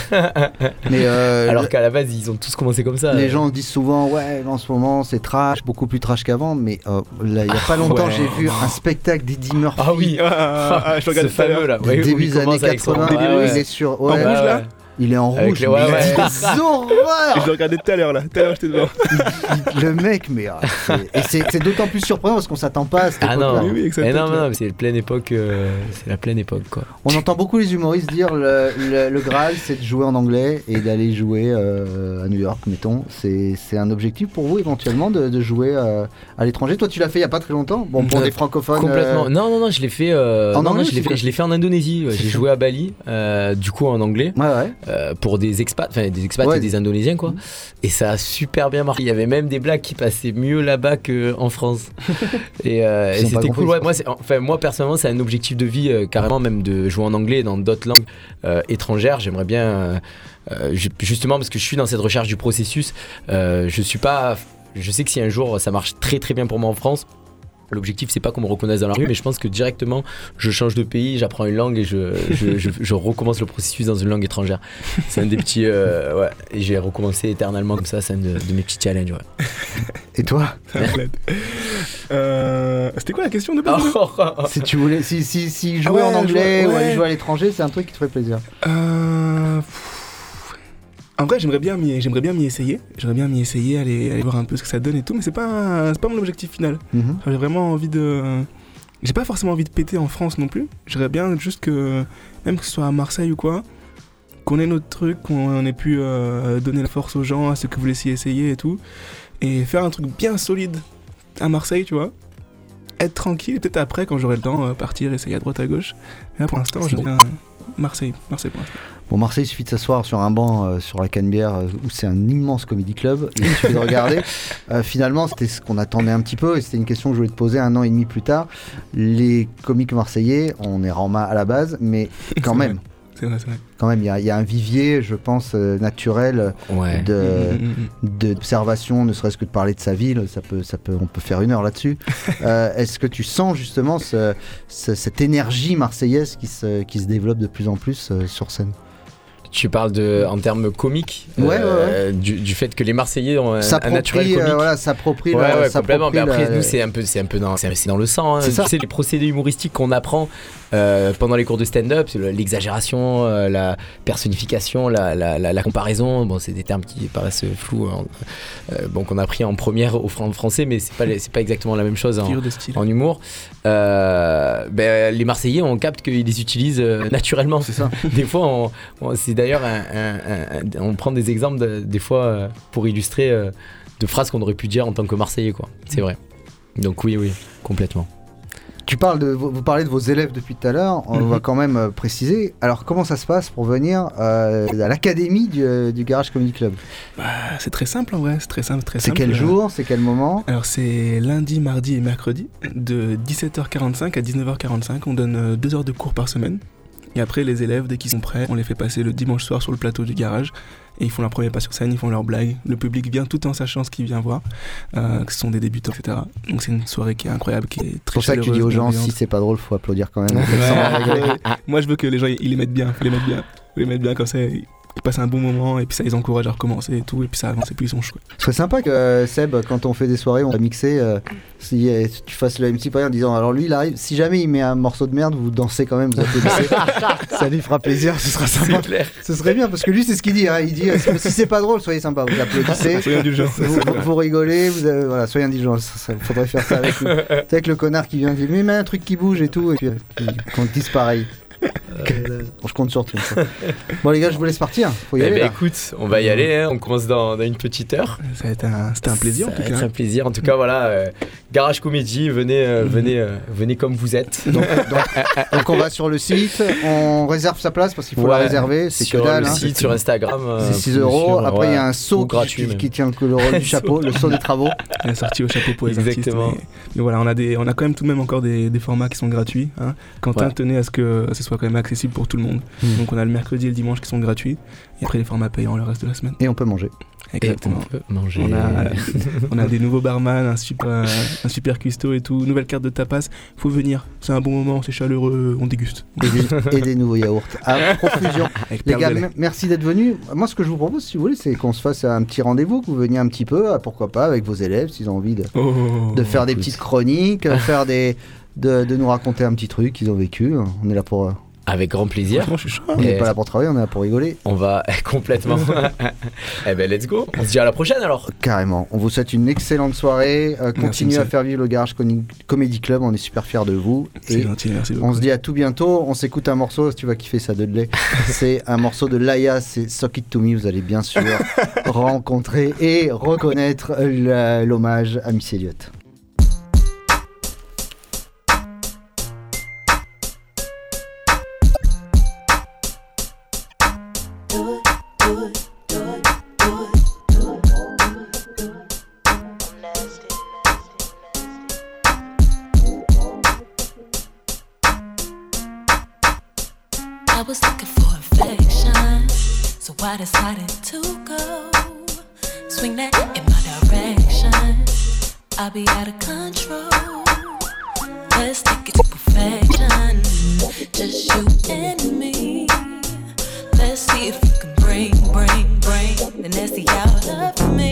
[SPEAKER 4] Mais euh, <laughs>
[SPEAKER 1] Alors qu'à la base, ils ont tous commencé comme ça.
[SPEAKER 4] les gens disent souvent, ouais, en ce moment c'est trash, beaucoup plus trash qu'avant, mais euh, il y a pas longtemps,
[SPEAKER 1] ouais.
[SPEAKER 4] j'ai vu un spectacle d'Eddie Murphy.
[SPEAKER 1] Ah oui,
[SPEAKER 8] Ah, ah, je
[SPEAKER 1] ce
[SPEAKER 8] à l'heure.
[SPEAKER 1] fameux là. Ouais,
[SPEAKER 4] début des années
[SPEAKER 1] commence avec son-
[SPEAKER 4] 80,
[SPEAKER 1] Ouais, ouais.
[SPEAKER 4] il est sur.
[SPEAKER 8] En rouge là?
[SPEAKER 1] Ouais.
[SPEAKER 4] Il est en
[SPEAKER 1] Avec
[SPEAKER 4] rouge,
[SPEAKER 1] les-
[SPEAKER 4] mais
[SPEAKER 1] ouais,
[SPEAKER 4] il
[SPEAKER 1] ouais.
[SPEAKER 4] des <laughs> horreurs
[SPEAKER 8] Je le regardais tout à l'heure là. Tout à l'heure, j'étais devant.
[SPEAKER 4] Le mec, mais. ah, c'est- et c'est c'est d'autant plus surprenant parce qu'on s'attend pas à cette
[SPEAKER 1] Ah non,
[SPEAKER 8] Oui, oui,
[SPEAKER 1] Eh
[SPEAKER 8] tête,
[SPEAKER 1] non, non, mais c'est la pleine époque. euh, c'est la pleine époque, quoi.
[SPEAKER 4] On entend beaucoup les humoristes dire le, le, le Graal, c'est de jouer en anglais et d'aller jouer euh, à New York, mettons. C'est c'est un objectif pour vous éventuellement de, de jouer euh, à l'étranger. Toi, tu l'as fait il y a pas très longtemps. Bon, pour
[SPEAKER 1] Euh,
[SPEAKER 4] des francophones.
[SPEAKER 1] Complètement.
[SPEAKER 4] euh,
[SPEAKER 1] Non, non, non, je l'ai fait. euh,
[SPEAKER 4] En
[SPEAKER 1] non,
[SPEAKER 4] anglais
[SPEAKER 1] non, je l'ai fait, je l'ai fait en Indonésie. ouais. J'ai joué à Bali, euh, du coup en anglais,
[SPEAKER 4] Ouais, ouais.
[SPEAKER 1] Euh, pour des expats, enfin des expats
[SPEAKER 4] Ouais.
[SPEAKER 1] et des Indonésiens, quoi. Et ça a super bien marché. Il y avait même des blagues qui passaient mieux là-bas qu'en France. <laughs> et euh, et c'était cool. Ouais, moi, enfin, moi, personnellement, c'est un objectif de vie, euh, carrément, même de jouer en anglais dans d'autres langues étrangères. J'aimerais bien. ju- justement parce que je suis dans cette recherche du processus, je suis pas. Je sais que si un jour ça marche très très bien pour moi en France, L'objectif, c'est pas qu'on me reconnaisse dans la rue, mais je pense que directement, je change de pays, j'apprends une langue et je, je, <laughs> je- je recommence le processus dans une langue étrangère. C'est un des petits. euh, ouais, et j'ai recommencé éternellement comme ça, c'est un de, de mes petits challenges. Ouais. <laughs>
[SPEAKER 4] Et toi <laughs>
[SPEAKER 8] Euh, C'était quoi la question de base
[SPEAKER 4] Si tu voulais, si, si, si jouer
[SPEAKER 8] ouais,
[SPEAKER 4] en anglais
[SPEAKER 8] jouer-
[SPEAKER 4] ou aller jouer à l'étranger, c'est un truc qui te ferait plaisir.
[SPEAKER 8] Euh, pff, En vrai, j'aimerais bien m'y, j'aimerais bien m'y essayer. J'aimerais bien m'y essayer, aller, aller voir un peu ce que ça donne et tout, mais c'est pas, c'est pas mon objectif final.
[SPEAKER 4] Mhm.
[SPEAKER 8] J'ai vraiment envie de. J'ai pas forcément envie de péter en France non plus. J'aimerais bien juste que, même que ce soit à Marseille ou quoi, qu'on ait notre truc, qu'on ait pu euh, donner la force aux gens, à ceux qui voulaient s'y essayer et tout, et faire un truc bien solide à Marseille, tu vois. Être tranquille, et peut-être après, quand j'aurai le temps, euh, partir, essayer à droite à gauche. Mais là, pour l'instant, je
[SPEAKER 4] bon.
[SPEAKER 8] viens Marseille, Marseille pour l'instant.
[SPEAKER 4] Bon, Marseille, il suffit de s'asseoir sur un banc euh, sur la Canebière euh, où c'est un immense comédie club. Et il suffit de regarder. <laughs> Euh, finalement, c'était ce qu'on attendait un petit peu et c'était une question que je voulais te poser un an et demi plus tard. Les comiques marseillais, on est rama à la base, mais quand même.
[SPEAKER 8] vrai. C'est vrai, c'est vrai.
[SPEAKER 4] Quand même, il y, a- il y a un vivier, je pense, euh, naturel
[SPEAKER 1] Ouais.
[SPEAKER 4] de,
[SPEAKER 8] Mm, mm, mm,
[SPEAKER 4] d'observation, ne serait-ce que de parler de sa ville. Ça peut, ça peut, on peut faire une heure là-dessus. <laughs> Euh, est-ce que tu sens justement ce- ce- cette énergie marseillaise qui se, qui se développe de plus en plus euh, sur scène?
[SPEAKER 1] Tu parles de, en termes comiques,
[SPEAKER 4] Ouais,
[SPEAKER 1] euh, Du, du fait que les Marseillais ont un, un naturel
[SPEAKER 4] S'approprie,
[SPEAKER 1] comique.
[SPEAKER 4] euh, voilà, s'approprie
[SPEAKER 1] Ouais,
[SPEAKER 4] la-
[SPEAKER 1] ouais, complètement. Mais après,
[SPEAKER 4] la-
[SPEAKER 1] nous, c'est un peu, c'est un peu dans, c'est dans le sang. hein.
[SPEAKER 4] C'est ça.
[SPEAKER 1] Tu sais, les procédés humoristiques qu'on apprend euh, pendant les cours de stand-up, l'exagération, euh, la personnification, la, la, la- la comparaison. Bon, c'est des termes qui paraissent flous. hein. Euh, bon, qu'on a appris en première au fran- français, mais c'est pas, c'est pas exactement la même chose en, humour. Euh, ben, les Marseillais, on capte qu'ils les utilisent euh, naturellement.
[SPEAKER 4] C'est ça. <laughs>
[SPEAKER 1] Des fois, on, on- c'est d'ailleurs un, un- un- un- on prend des exemples de- des fois euh, pour illustrer euh, de phrases qu'on aurait pu dire en tant que Marseillais, quoi. C'est vrai. Donc oui, oui, complètement.
[SPEAKER 4] Tu parles de, vous parlez de vos élèves depuis tout à l'heure, on
[SPEAKER 8] Mhm.
[SPEAKER 4] va quand même euh, préciser. Alors comment ça se passe pour venir euh, à l'académie du, du Garage Comedy Club?
[SPEAKER 8] Bah, c'est très simple en vrai, c'est très simple, très
[SPEAKER 4] C'est
[SPEAKER 8] simple.
[SPEAKER 4] quel jour? C'est quel moment?
[SPEAKER 8] Alors c'est lundi, mardi et mercredi de 17h45 à 19h45. On donne deux heures de cours par semaine. Et après les élèves, dès qu'ils sont prêts, on les fait passer le dimanche soir sur le plateau du garage. Et ils font leur premier pas sur scène, ils font leurs blagues. Le public vient tout en sachant ce qu'il vient voir, euh, que ce sont des débutants, etc. Donc c'est une soirée qui est incroyable, qui est
[SPEAKER 4] C'est
[SPEAKER 8] très
[SPEAKER 4] pour ça que tu dis aux gens, si c'est pas drôle, faut applaudir quand même.
[SPEAKER 8] Ouais. <laughs> Moi, je veux que les gens ils les mettent bien, faut les mettre bien, faut les mettre bien comme ça. Ils ils passent un bon moment et puis ça les encourage à recommencer et tout et puis ça avance et puis ils sont chouettes.
[SPEAKER 4] Ce serait sympa que euh, Seb, quand on fait des soirées, on va mixer, euh, si euh, tu fasses le MC pareil en disant alors lui il arrive, si jamais il met un morceau de merde, vous dansez quand même, vous applaudissez. ça lui fera plaisir, ce sera sympa. Ce serait bien parce que lui c'est ce qu'il dit, hein, il dit euh, si si c'est pas drôle, soyez sympa, vous applaudissez,
[SPEAKER 8] Soyez indulgents.
[SPEAKER 4] vous, vous- vous rigolez, vous avez- voilà, soyez indulgents. Il faudrait faire ça avec, <laughs> avec le connard qui vient dire mais mets un truc qui bouge et tout, et puis euh, qu'on dise pareil. Je compte sur toi. Bon les gars, je vous laisse partir. Faut y
[SPEAKER 1] Eh
[SPEAKER 4] aller.
[SPEAKER 1] ben, écoute, on va y aller. hein. On commence dans, dans une petite heure.
[SPEAKER 8] Ça va être un, c'était un plaisir
[SPEAKER 1] Ça
[SPEAKER 8] en tout
[SPEAKER 1] va
[SPEAKER 8] cas.
[SPEAKER 1] être un plaisir. En tout cas, voilà. euh, Garage Comédie, venez, euh, venez, euh, venez comme vous êtes.
[SPEAKER 4] Donc, donc- donc on va sur le site, on réserve sa place parce qu'il faut la réserver, c'est que
[SPEAKER 1] sur
[SPEAKER 4] dalle.
[SPEAKER 1] le
[SPEAKER 4] hein.
[SPEAKER 1] site, sur Instagram.
[SPEAKER 4] C'est 6
[SPEAKER 1] bien
[SPEAKER 4] euros.
[SPEAKER 1] sûr,
[SPEAKER 4] Après, il y a un saut
[SPEAKER 1] gratuit.
[SPEAKER 4] qui- tient que le du <laughs> chapeau, le saut des travaux.
[SPEAKER 8] Est sortie au chapeau pour les
[SPEAKER 1] Exactement.
[SPEAKER 8] artistes. Mais, mais voilà, on a, des, on a quand même tout de même encore des, des formats qui sont gratuits. hein. Quentin
[SPEAKER 1] Ouais.
[SPEAKER 8] tenait à ce que ce soit quand même accessible pour tout le monde.
[SPEAKER 4] Hmm.
[SPEAKER 8] Donc on a le mercredi et le dimanche qui sont gratuits. Et après les formats payants le reste de la semaine.
[SPEAKER 4] Et on peut manger.
[SPEAKER 8] Exactement.
[SPEAKER 1] on peut manger.
[SPEAKER 8] On a, <laughs> on a des nouveaux barman, un super, un super cuistot et tout. Nouvelle carte de tapas. Faut venir. C'est un bon moment, c'est chaleureux, on déguste.
[SPEAKER 4] Et des, et des nouveaux yaourts à <laughs> profusion.
[SPEAKER 8] Avec
[SPEAKER 4] Les gars, merci d'être venus. Moi, ce que je vous propose, si vous voulez, c'est qu'on se fasse un petit rendez-vous, que vous veniez un petit peu, euh, pourquoi pas, avec vos élèves, s'ils ont envie de,
[SPEAKER 8] Oh,
[SPEAKER 4] de faire des petites chroniques, euh, faire des, de, de nous raconter un petit truc qu'ils ont vécu. On est là pour. euh,
[SPEAKER 1] Avec grand plaisir.
[SPEAKER 8] Franchement, je suis chaud.
[SPEAKER 4] On n'est pas là pour travailler, on est là pour rigoler.
[SPEAKER 1] On va <laughs> complètement. <laughs> eh ben, let's go. On se dit à la prochaine alors.
[SPEAKER 4] Carrément. On vous souhaite une excellente soirée. Euh, continuez à faire vivre le Garage Comedy Club. On est super fiers de vous.
[SPEAKER 8] C'est
[SPEAKER 4] Et
[SPEAKER 8] gentil, merci beaucoup.
[SPEAKER 4] on se dit à tout bientôt. On s'écoute un morceau. Tu vas kiffer ça, Dudley. <laughs> c'est un morceau de Laia. C'est Sock It To Me. Vous allez bien sûr rencontrer et reconnaître l'hommage à Miss Elliott.
[SPEAKER 9] Can bring, bring, bring the nasty out of me.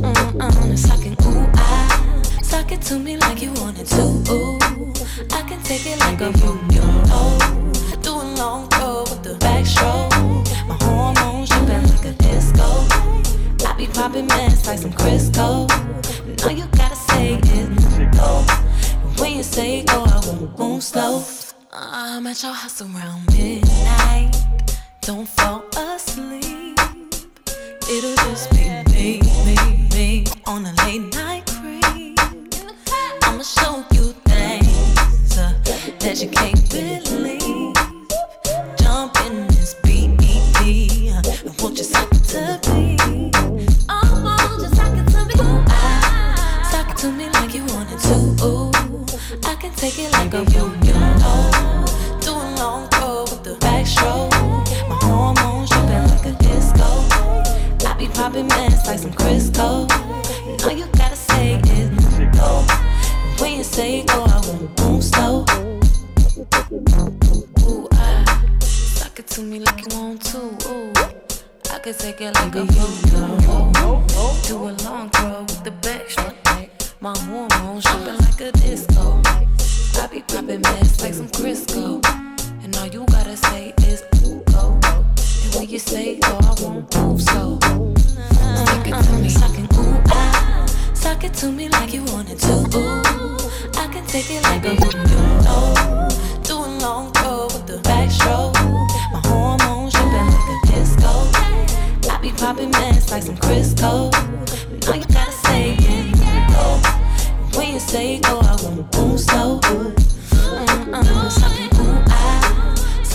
[SPEAKER 9] Mm, I'm sucking, ooh, I suck it to me like you wanted to. Ooh, I can take it like a you, you know. Doing long throw with the backstroke. My hormones jumping like a disco. I be popping mess like some Crisco. Now you gotta say is Go. When you say go, I won't move slow. I'm at your house around midnight. Don't fall asleep. It'll just be me, me, me on a late night creep. I'ma show you things uh, that you can't believe. Jump in this beat, and won't you suck it to me? Oh, won't you suck it to me? Ooh, I suck it to me like you wanted to. Ooh, I can take it like a be popping like some Crisco. Now you gotta say it. Go. When you say go, I won't move slow. Ooh, I suck it to me like you want to. Ooh. I could take it like a yo-yo. Do a long throw with the backstroke. My hormones jumping like a disco. I be popping mess like some Crisco. And all you gotta say is ooh, When you say go, I won't move so. Suck it to me, sucking ooh, ah. Suck it to me like you wanted to. I can take it like a yo-yo. Do a long throw with the backstroke. My hormones jumping like a disco. I be popping mess like some Crisco. Now you gotta say it. Go. When you say go, I won't move slow. Mm-mm, suck it,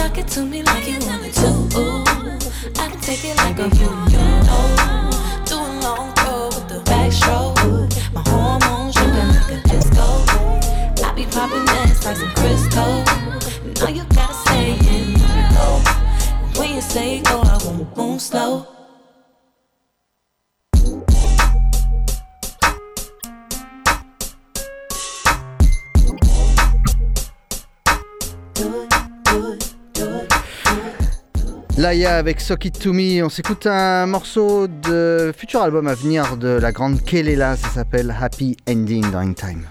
[SPEAKER 9] ah. It to me like you wanted to. Ooh, I can take it like a yo-yo. Do a long throw with the backstroke. My hormones jumping like a disco. I be popping mess like some Crisco. Now you gotta say it. When you say go, I won't move slow.
[SPEAKER 10] Laïa avec Sock It To Me, on s'écoute un morceau de futur album à venir de la grande Kelela, ça s'appelle Happy Ending During Time.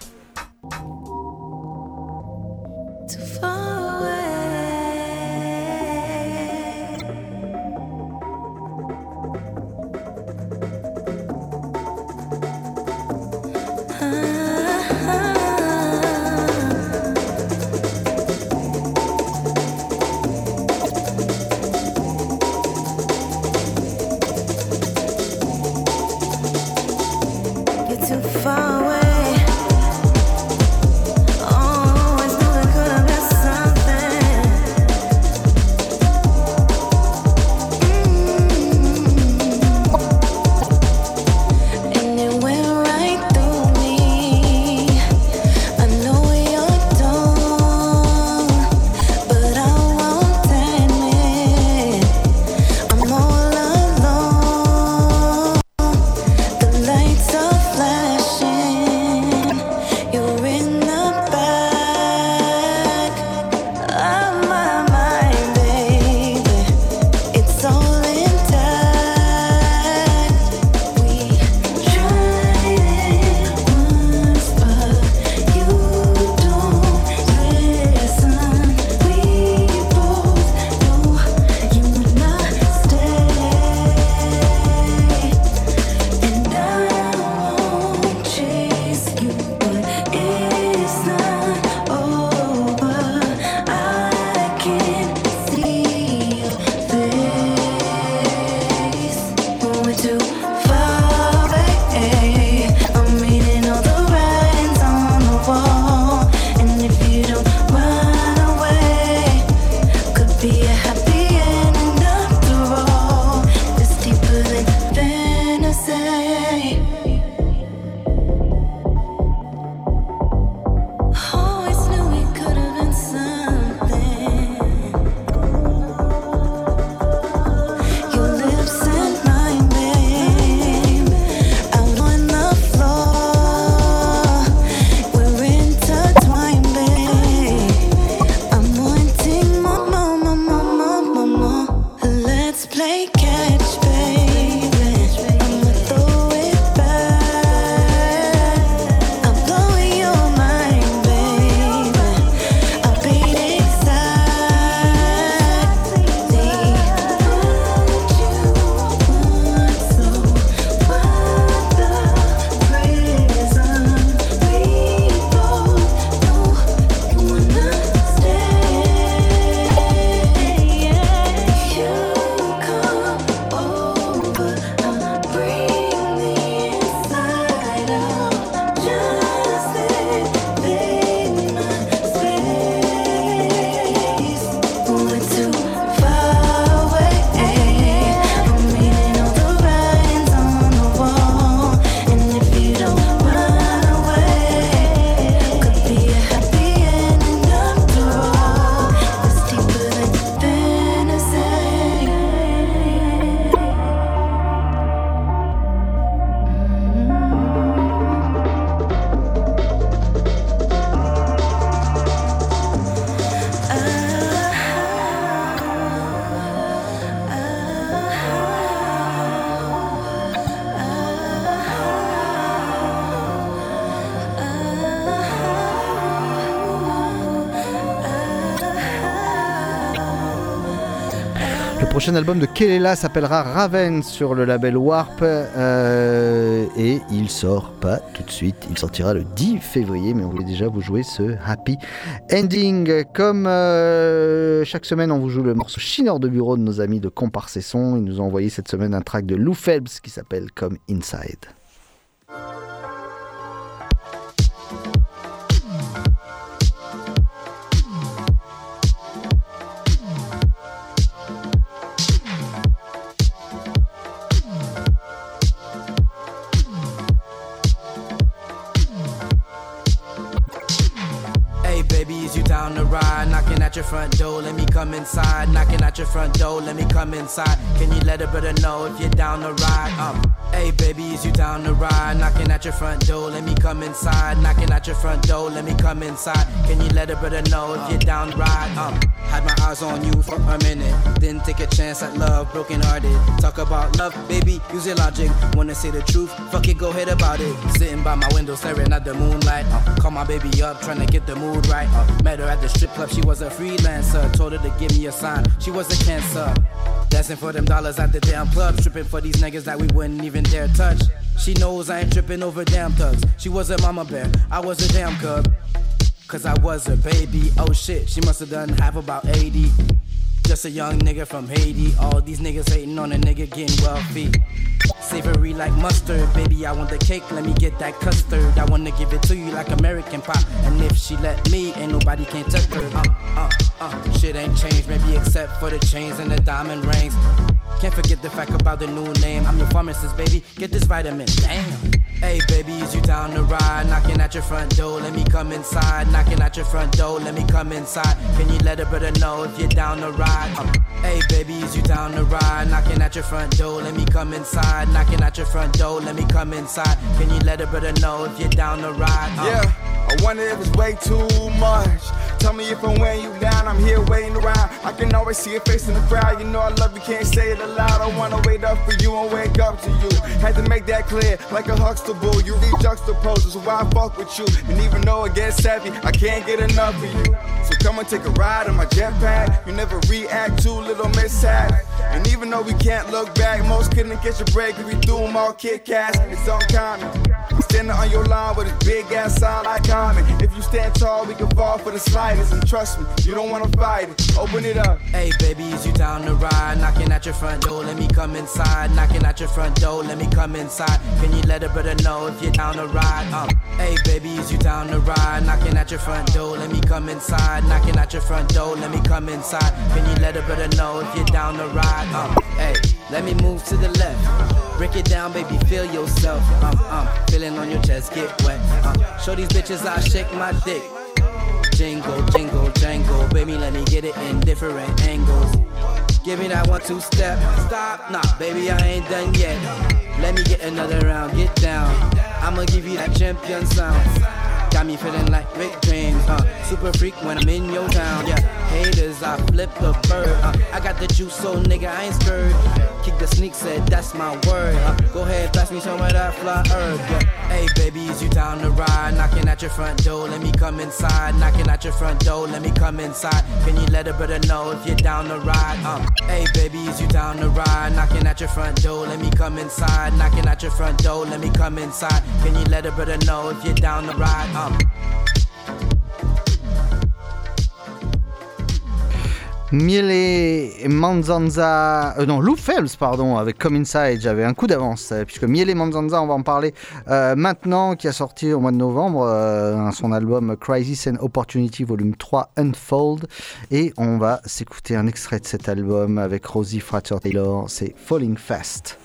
[SPEAKER 4] Prochain album de Kelela s'appellera Raven sur le label Warp euh, et il sort pas tout de suite, il sortira le 10 février mais on voulait déjà vous jouer ce Happy Ending. Comme euh, chaque semaine on vous joue le morceau Chineur de bureau de nos amis de Comparse et Son, ils nous ont envoyé cette semaine un track de Lou Phelps qui s'appelle Comme Inside.
[SPEAKER 11] At your front door, let me come inside. Knocking at your front door, let me come inside. Can you let a brother know if you're down the ride? Um, hey baby, is you down the ride? Knocking at your front door, let me come inside. Knocking at your front door, let me come inside. Can you let a brother know if you're down the ride? Um, had my eyes on you for a minute, didn't take a chance at love, broken hearted. Talk about love, baby, use your logic. Wanna say the truth? Fuck it, go ahead about it. Sitting by my window, staring at the moonlight. Uh, call my baby up, trying to get the mood right. Uh, met her at the strip club, she was a freelancer. Told her to give me a sign, she was a cancer. Dancing for them dollars at the damn club, stripping for these niggas that we wouldn't even dare touch. She knows I ain't tripping over damn thugs. She was a mama bear, I was a damn cub. Cause I was a baby. Oh shit, she must have done half about 80. Just a young nigga from Haiti. All these niggas hating on a nigga getting wealthy. Savory like mustard, baby. I want the cake, let me get that custard. I wanna give it to you like American pop. And if she let me, ain't nobody can touch her. Uh, uh, uh. Shit ain't changed, maybe except for the chains and the diamond rings. Can't forget the fact about the new name. I'm your pharmacist, baby. Get this vitamin. Damn. Hey, baby, is you down the ride? Knocking at your front door, let me come inside. Knocking at your front door, let me come inside. Can you let a brother know if you're down the ride? Um, hey, baby, is you down the ride? Knocking at your front door, let me come inside. Knocking at your front door, let me come inside. Can you let a brother know if you're down the ride? Um,
[SPEAKER 12] Yeah, I wonder if it's way too much. Tell me if I'm weighing you down, I'm here waiting around. I can always see your face in the crowd. You know I love you, can't say it aloud. I wanna wait up for you and wake up to you. Had to make that clear, like a Huxtable. You read juxtaposes, so why I fuck with you? And even though it gets heavy, I can't get enough of you. So come and take a ride on my jetpack. You never react to little mishap. And even though we can't look back, most couldn't catch a break if we threw them all Kit Kats. It's uncommon. Standing on your line with a big ass sign like common. If you stand tall, we can fall for the slightest. And trust me, you don't wanna fight it. Open it up.
[SPEAKER 11] Hey baby, is you down the ride? Knocking at your front door, let me come inside. Knocking at your front door, let me come inside. Can you let a brother know if you're down the ride? Um, hey baby, is you down the ride? Knocking at your front door, let me come inside. Knocking at your front door, let me come inside. Can you let a brother know if you're down the ride? Um, hey, let me move to the left. Break it down, baby, feel yourself. Um, um, feeling on your chest, get wet. Um, show these bitches I shake my dick. Jingle, jingle, jangle. Baby, let me get it in different angles. Give me that one, two step. Stop, nah, baby, I ain't done yet. Let me get another round, get down. I'ma give you that champion sound. Got me feeling like Rick James, uh, super freak when I'm in your town. Yeah, haters, I flip the bird. Uh, I got the juice, so nigga, I ain't scared. Kick the sneak, said that's my word. Uh, go ahead, blast me some of that fly herb. Yeah. Hey, baby, is you down to ride? Knocking at your front door, let me come inside. Knocking at your front door, let me come inside. Can you let a brother know if you're down the ride? Um, hey, baby, is you down the ride? Knocking at your front door, let me come inside. Knocking at your front door, let me come inside. Can you let a brother know if you're down the ride? Um,
[SPEAKER 4] Miele Manzanza, euh, non, Lou Phelps, pardon, avec Come Inside, j'avais un coup d'avance, euh, puisque Miele Manzanza, on va en parler euh, maintenant, qui a sorti au mois de novembre son album Crisis and Opportunity Volume 3 Unfold, et on va s'écouter un extrait de cet album avec Rosie Frater-Taylor, c'est Falling Fast.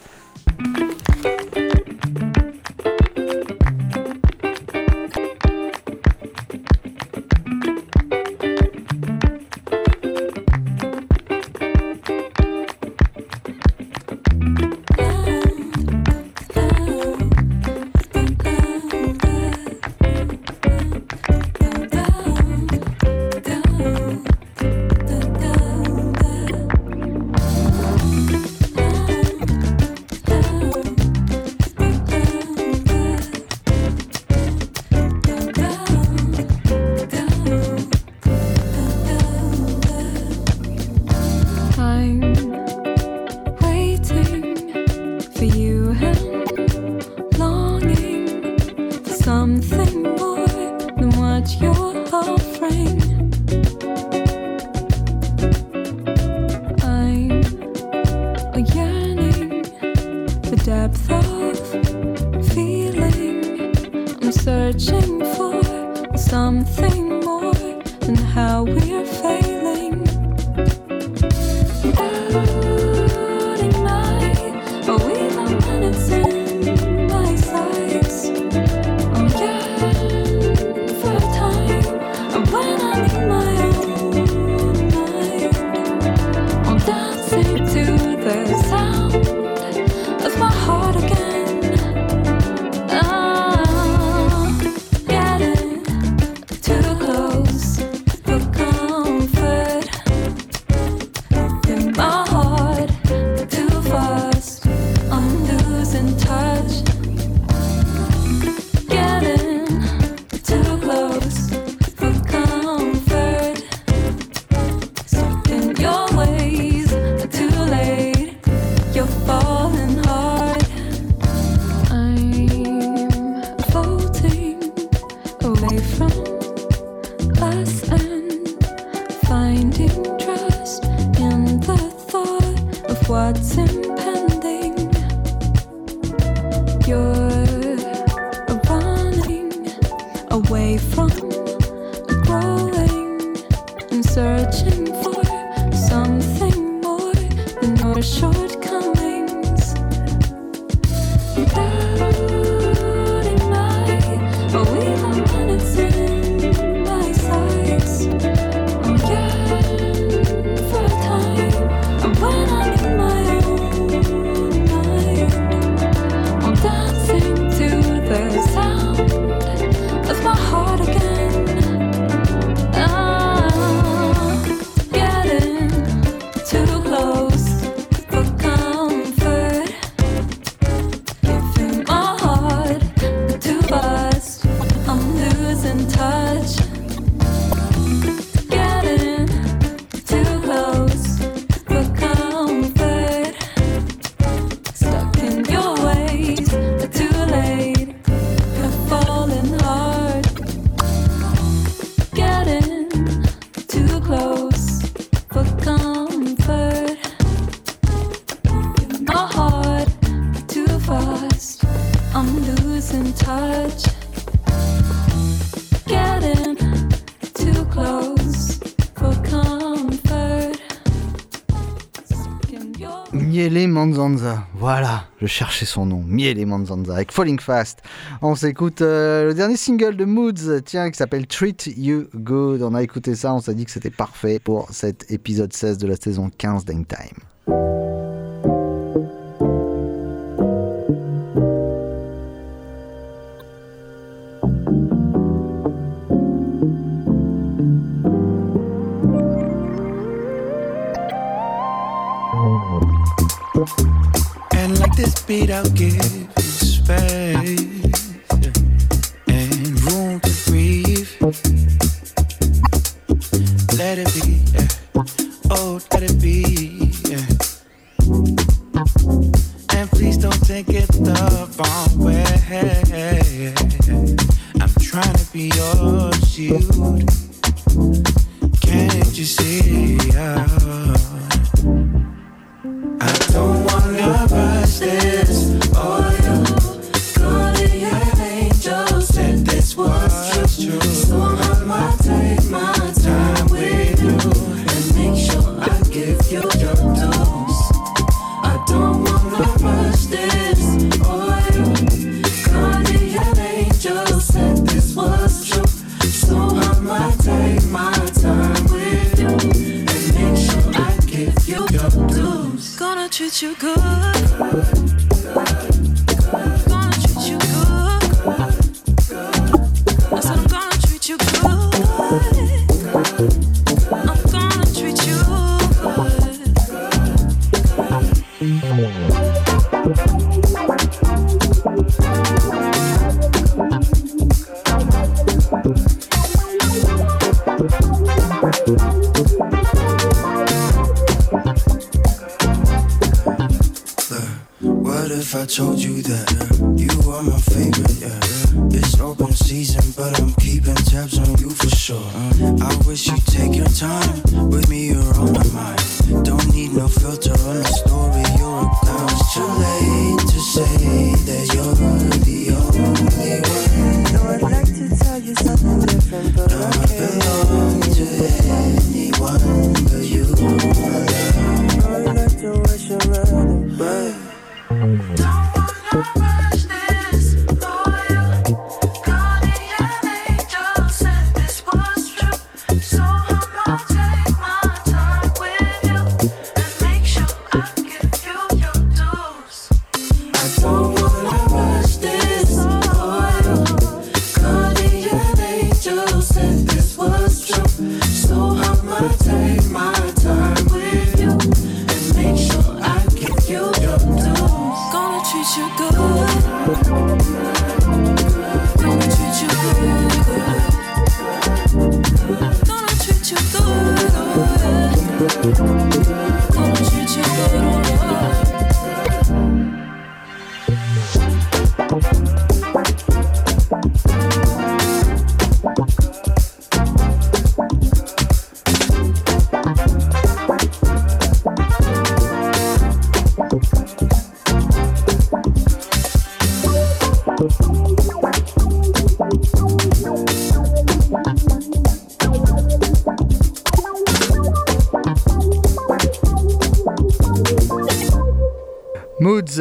[SPEAKER 13] searching
[SPEAKER 4] Manzanza. Voilà, je cherchais son nom. Miel et Manzanza avec Falling Fast. On s'écoute euh, le dernier single de Moods, tiens, qui s'appelle Treat You Good. On a écouté ça, on s'est dit que c'était parfait pour cet épisode 16 de la saison 15
[SPEAKER 14] d'Hang space and room to breathe.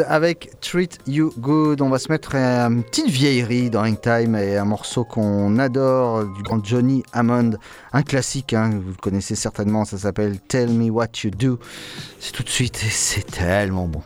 [SPEAKER 4] Avec Treat You Good. On va se mettre une petite vieillerie dans Hangtime et un morceau qu'on adore du grand Johnny Hammond. Un classique, hein, vous le connaissez certainement, ça s'appelle Tell Me What You Do. C'est tout de suite et c'est tellement bon.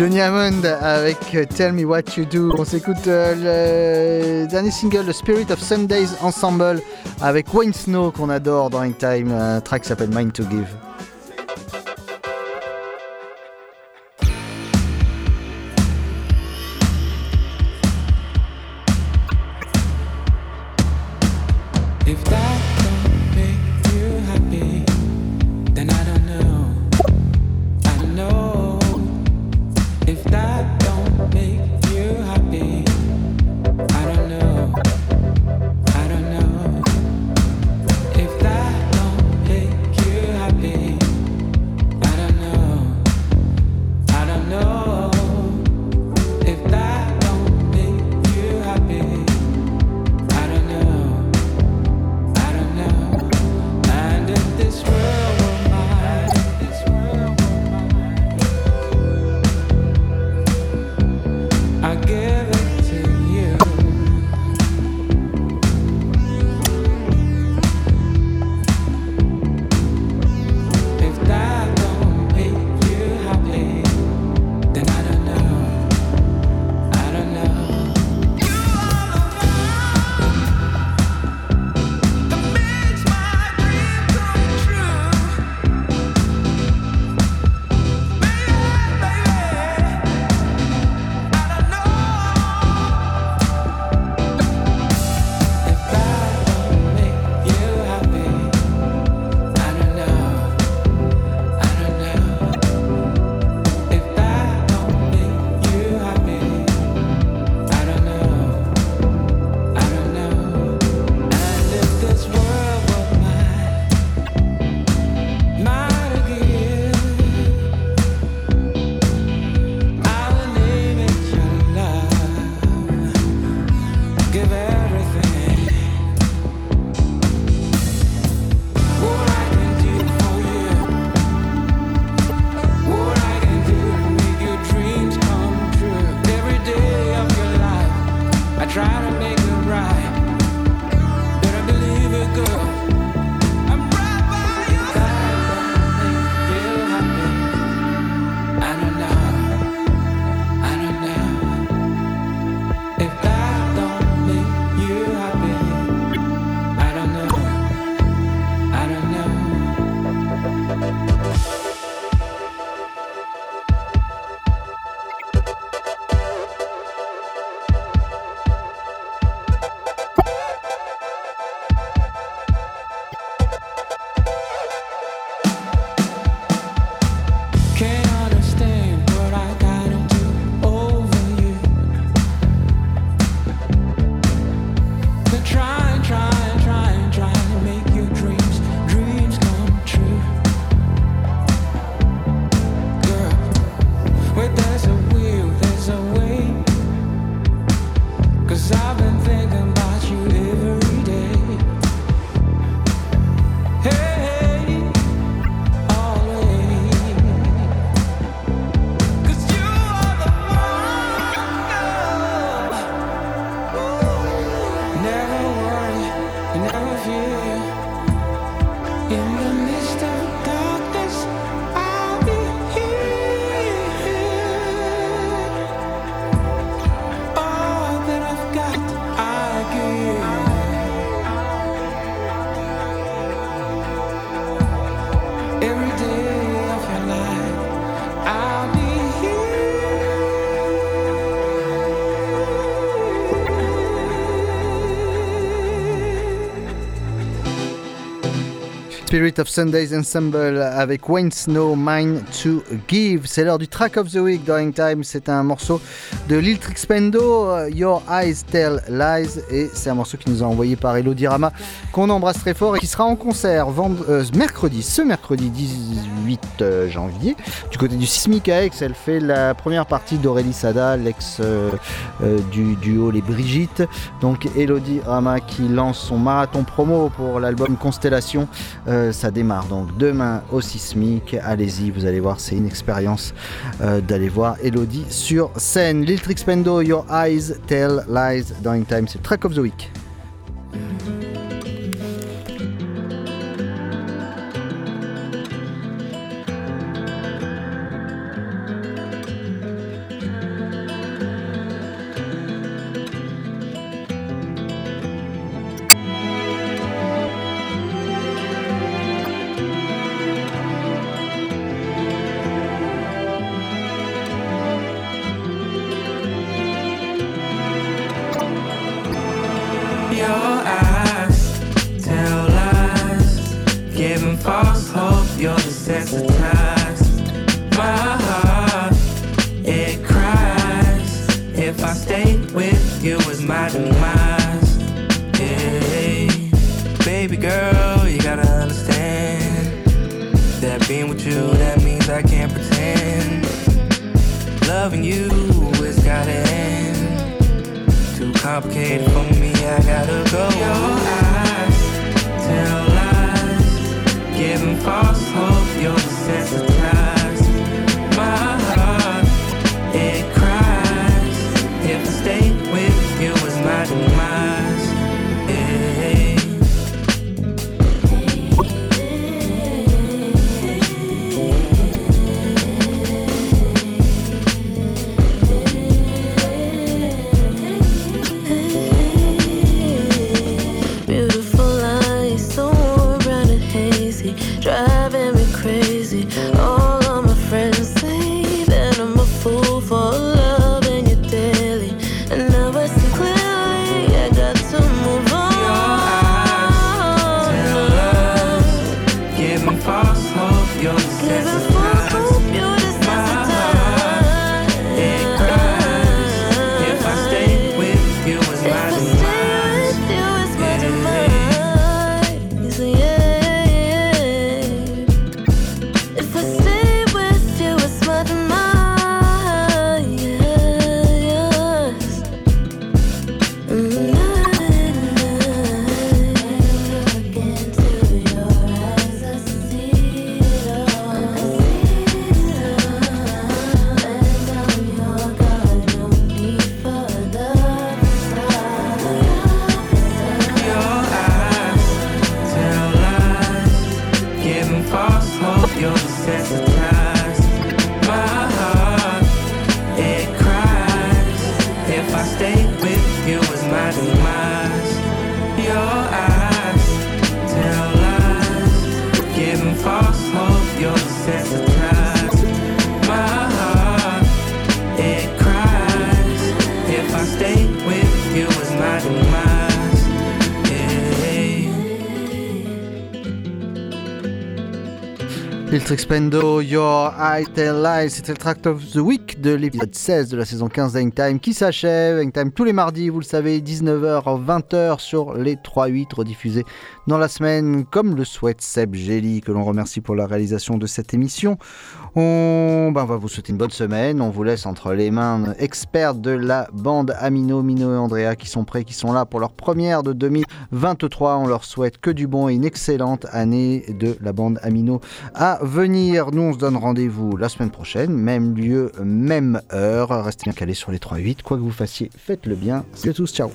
[SPEAKER 15] Johnny Hammond avec euh, Tell Me What You Do. On s'écoute euh, le dernier single, The Spirit of Sundays Ensemble, avec Wayne Snow qu'on adore dans Time. Un track s'appelle Mind to Give. Spirit of Sundays Ensemble avec Wayne Snow, Mine to Give. C'est l'heure du track of the week during time. C'est un morceau de Lil Trixpendo, euh, Your Eyes Tell Lies. Et c'est un morceau qui nous a envoyé par Elodie Rama, qu'on embrasse très fort et qui sera en concert euh, mercredi, ce mercredi 18 euh, janvier, du côté du Sismic à Aix. Elle fait la première partie d'Aurélie Sada, l'ex du duo Les Brigitte. Donc Elodie Rama qui lance son marathon promo pour l'album Constellation. Ça démarre donc demain au Sismic. Allez-y, vous allez voir, c'est une expérience d'aller voir Elodie sur scène. Trixpendo, Your Eyes Tell Lies In Time, c'est track of the week.
[SPEAKER 16] circumstances
[SPEAKER 4] Lil Trixpendo, Your I Tell Lies, c'était le track of the week de l'épisode 16 de la saison 15 d'Hangtime qui s'achève. Hangtime tous les mardis, vous le savez, 19h, 20h sur les 3-8 rediffusés dans la semaine, comme le souhaite Seb Gelli, que l'on remercie pour la réalisation de cette émission. On, ben, va vous souhaiter une bonne semaine. On vous laisse entre les mains experts de la bande Amino, Mino et Andrea qui sont prêts, qui sont là pour leur première de 2023. On leur souhaite que du bon et une excellente année de la bande Amino à venir. Nous, on se donne rendez-vous la semaine prochaine, même lieu, même heure. Restez bien calés sur les 3-8. Quoi que vous fassiez, faites-le bien. Salut à tous, ciao.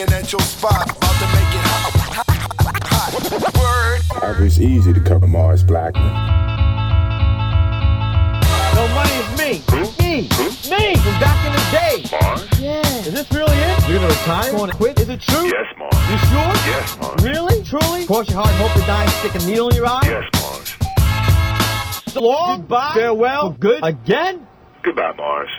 [SPEAKER 17] Banging at your spot, about to make it hot. hot. Word.
[SPEAKER 18] It's easy to cover Mars Blackman.
[SPEAKER 19] No money is me. Me. Me from back in the day.
[SPEAKER 17] Mars?
[SPEAKER 19] Yeah. Is this really it? You're gonna retire? Going to quit? Is it true?
[SPEAKER 17] Yes, Mars.
[SPEAKER 19] You sure?
[SPEAKER 17] Yes, Mars.
[SPEAKER 19] Really? Truly? Cross your heart hope to die and stick a needle in your eye?
[SPEAKER 17] Yes, Mars.
[SPEAKER 19] So long. Goodbye. Farewell. For good. Again?
[SPEAKER 17] Goodbye, Mars.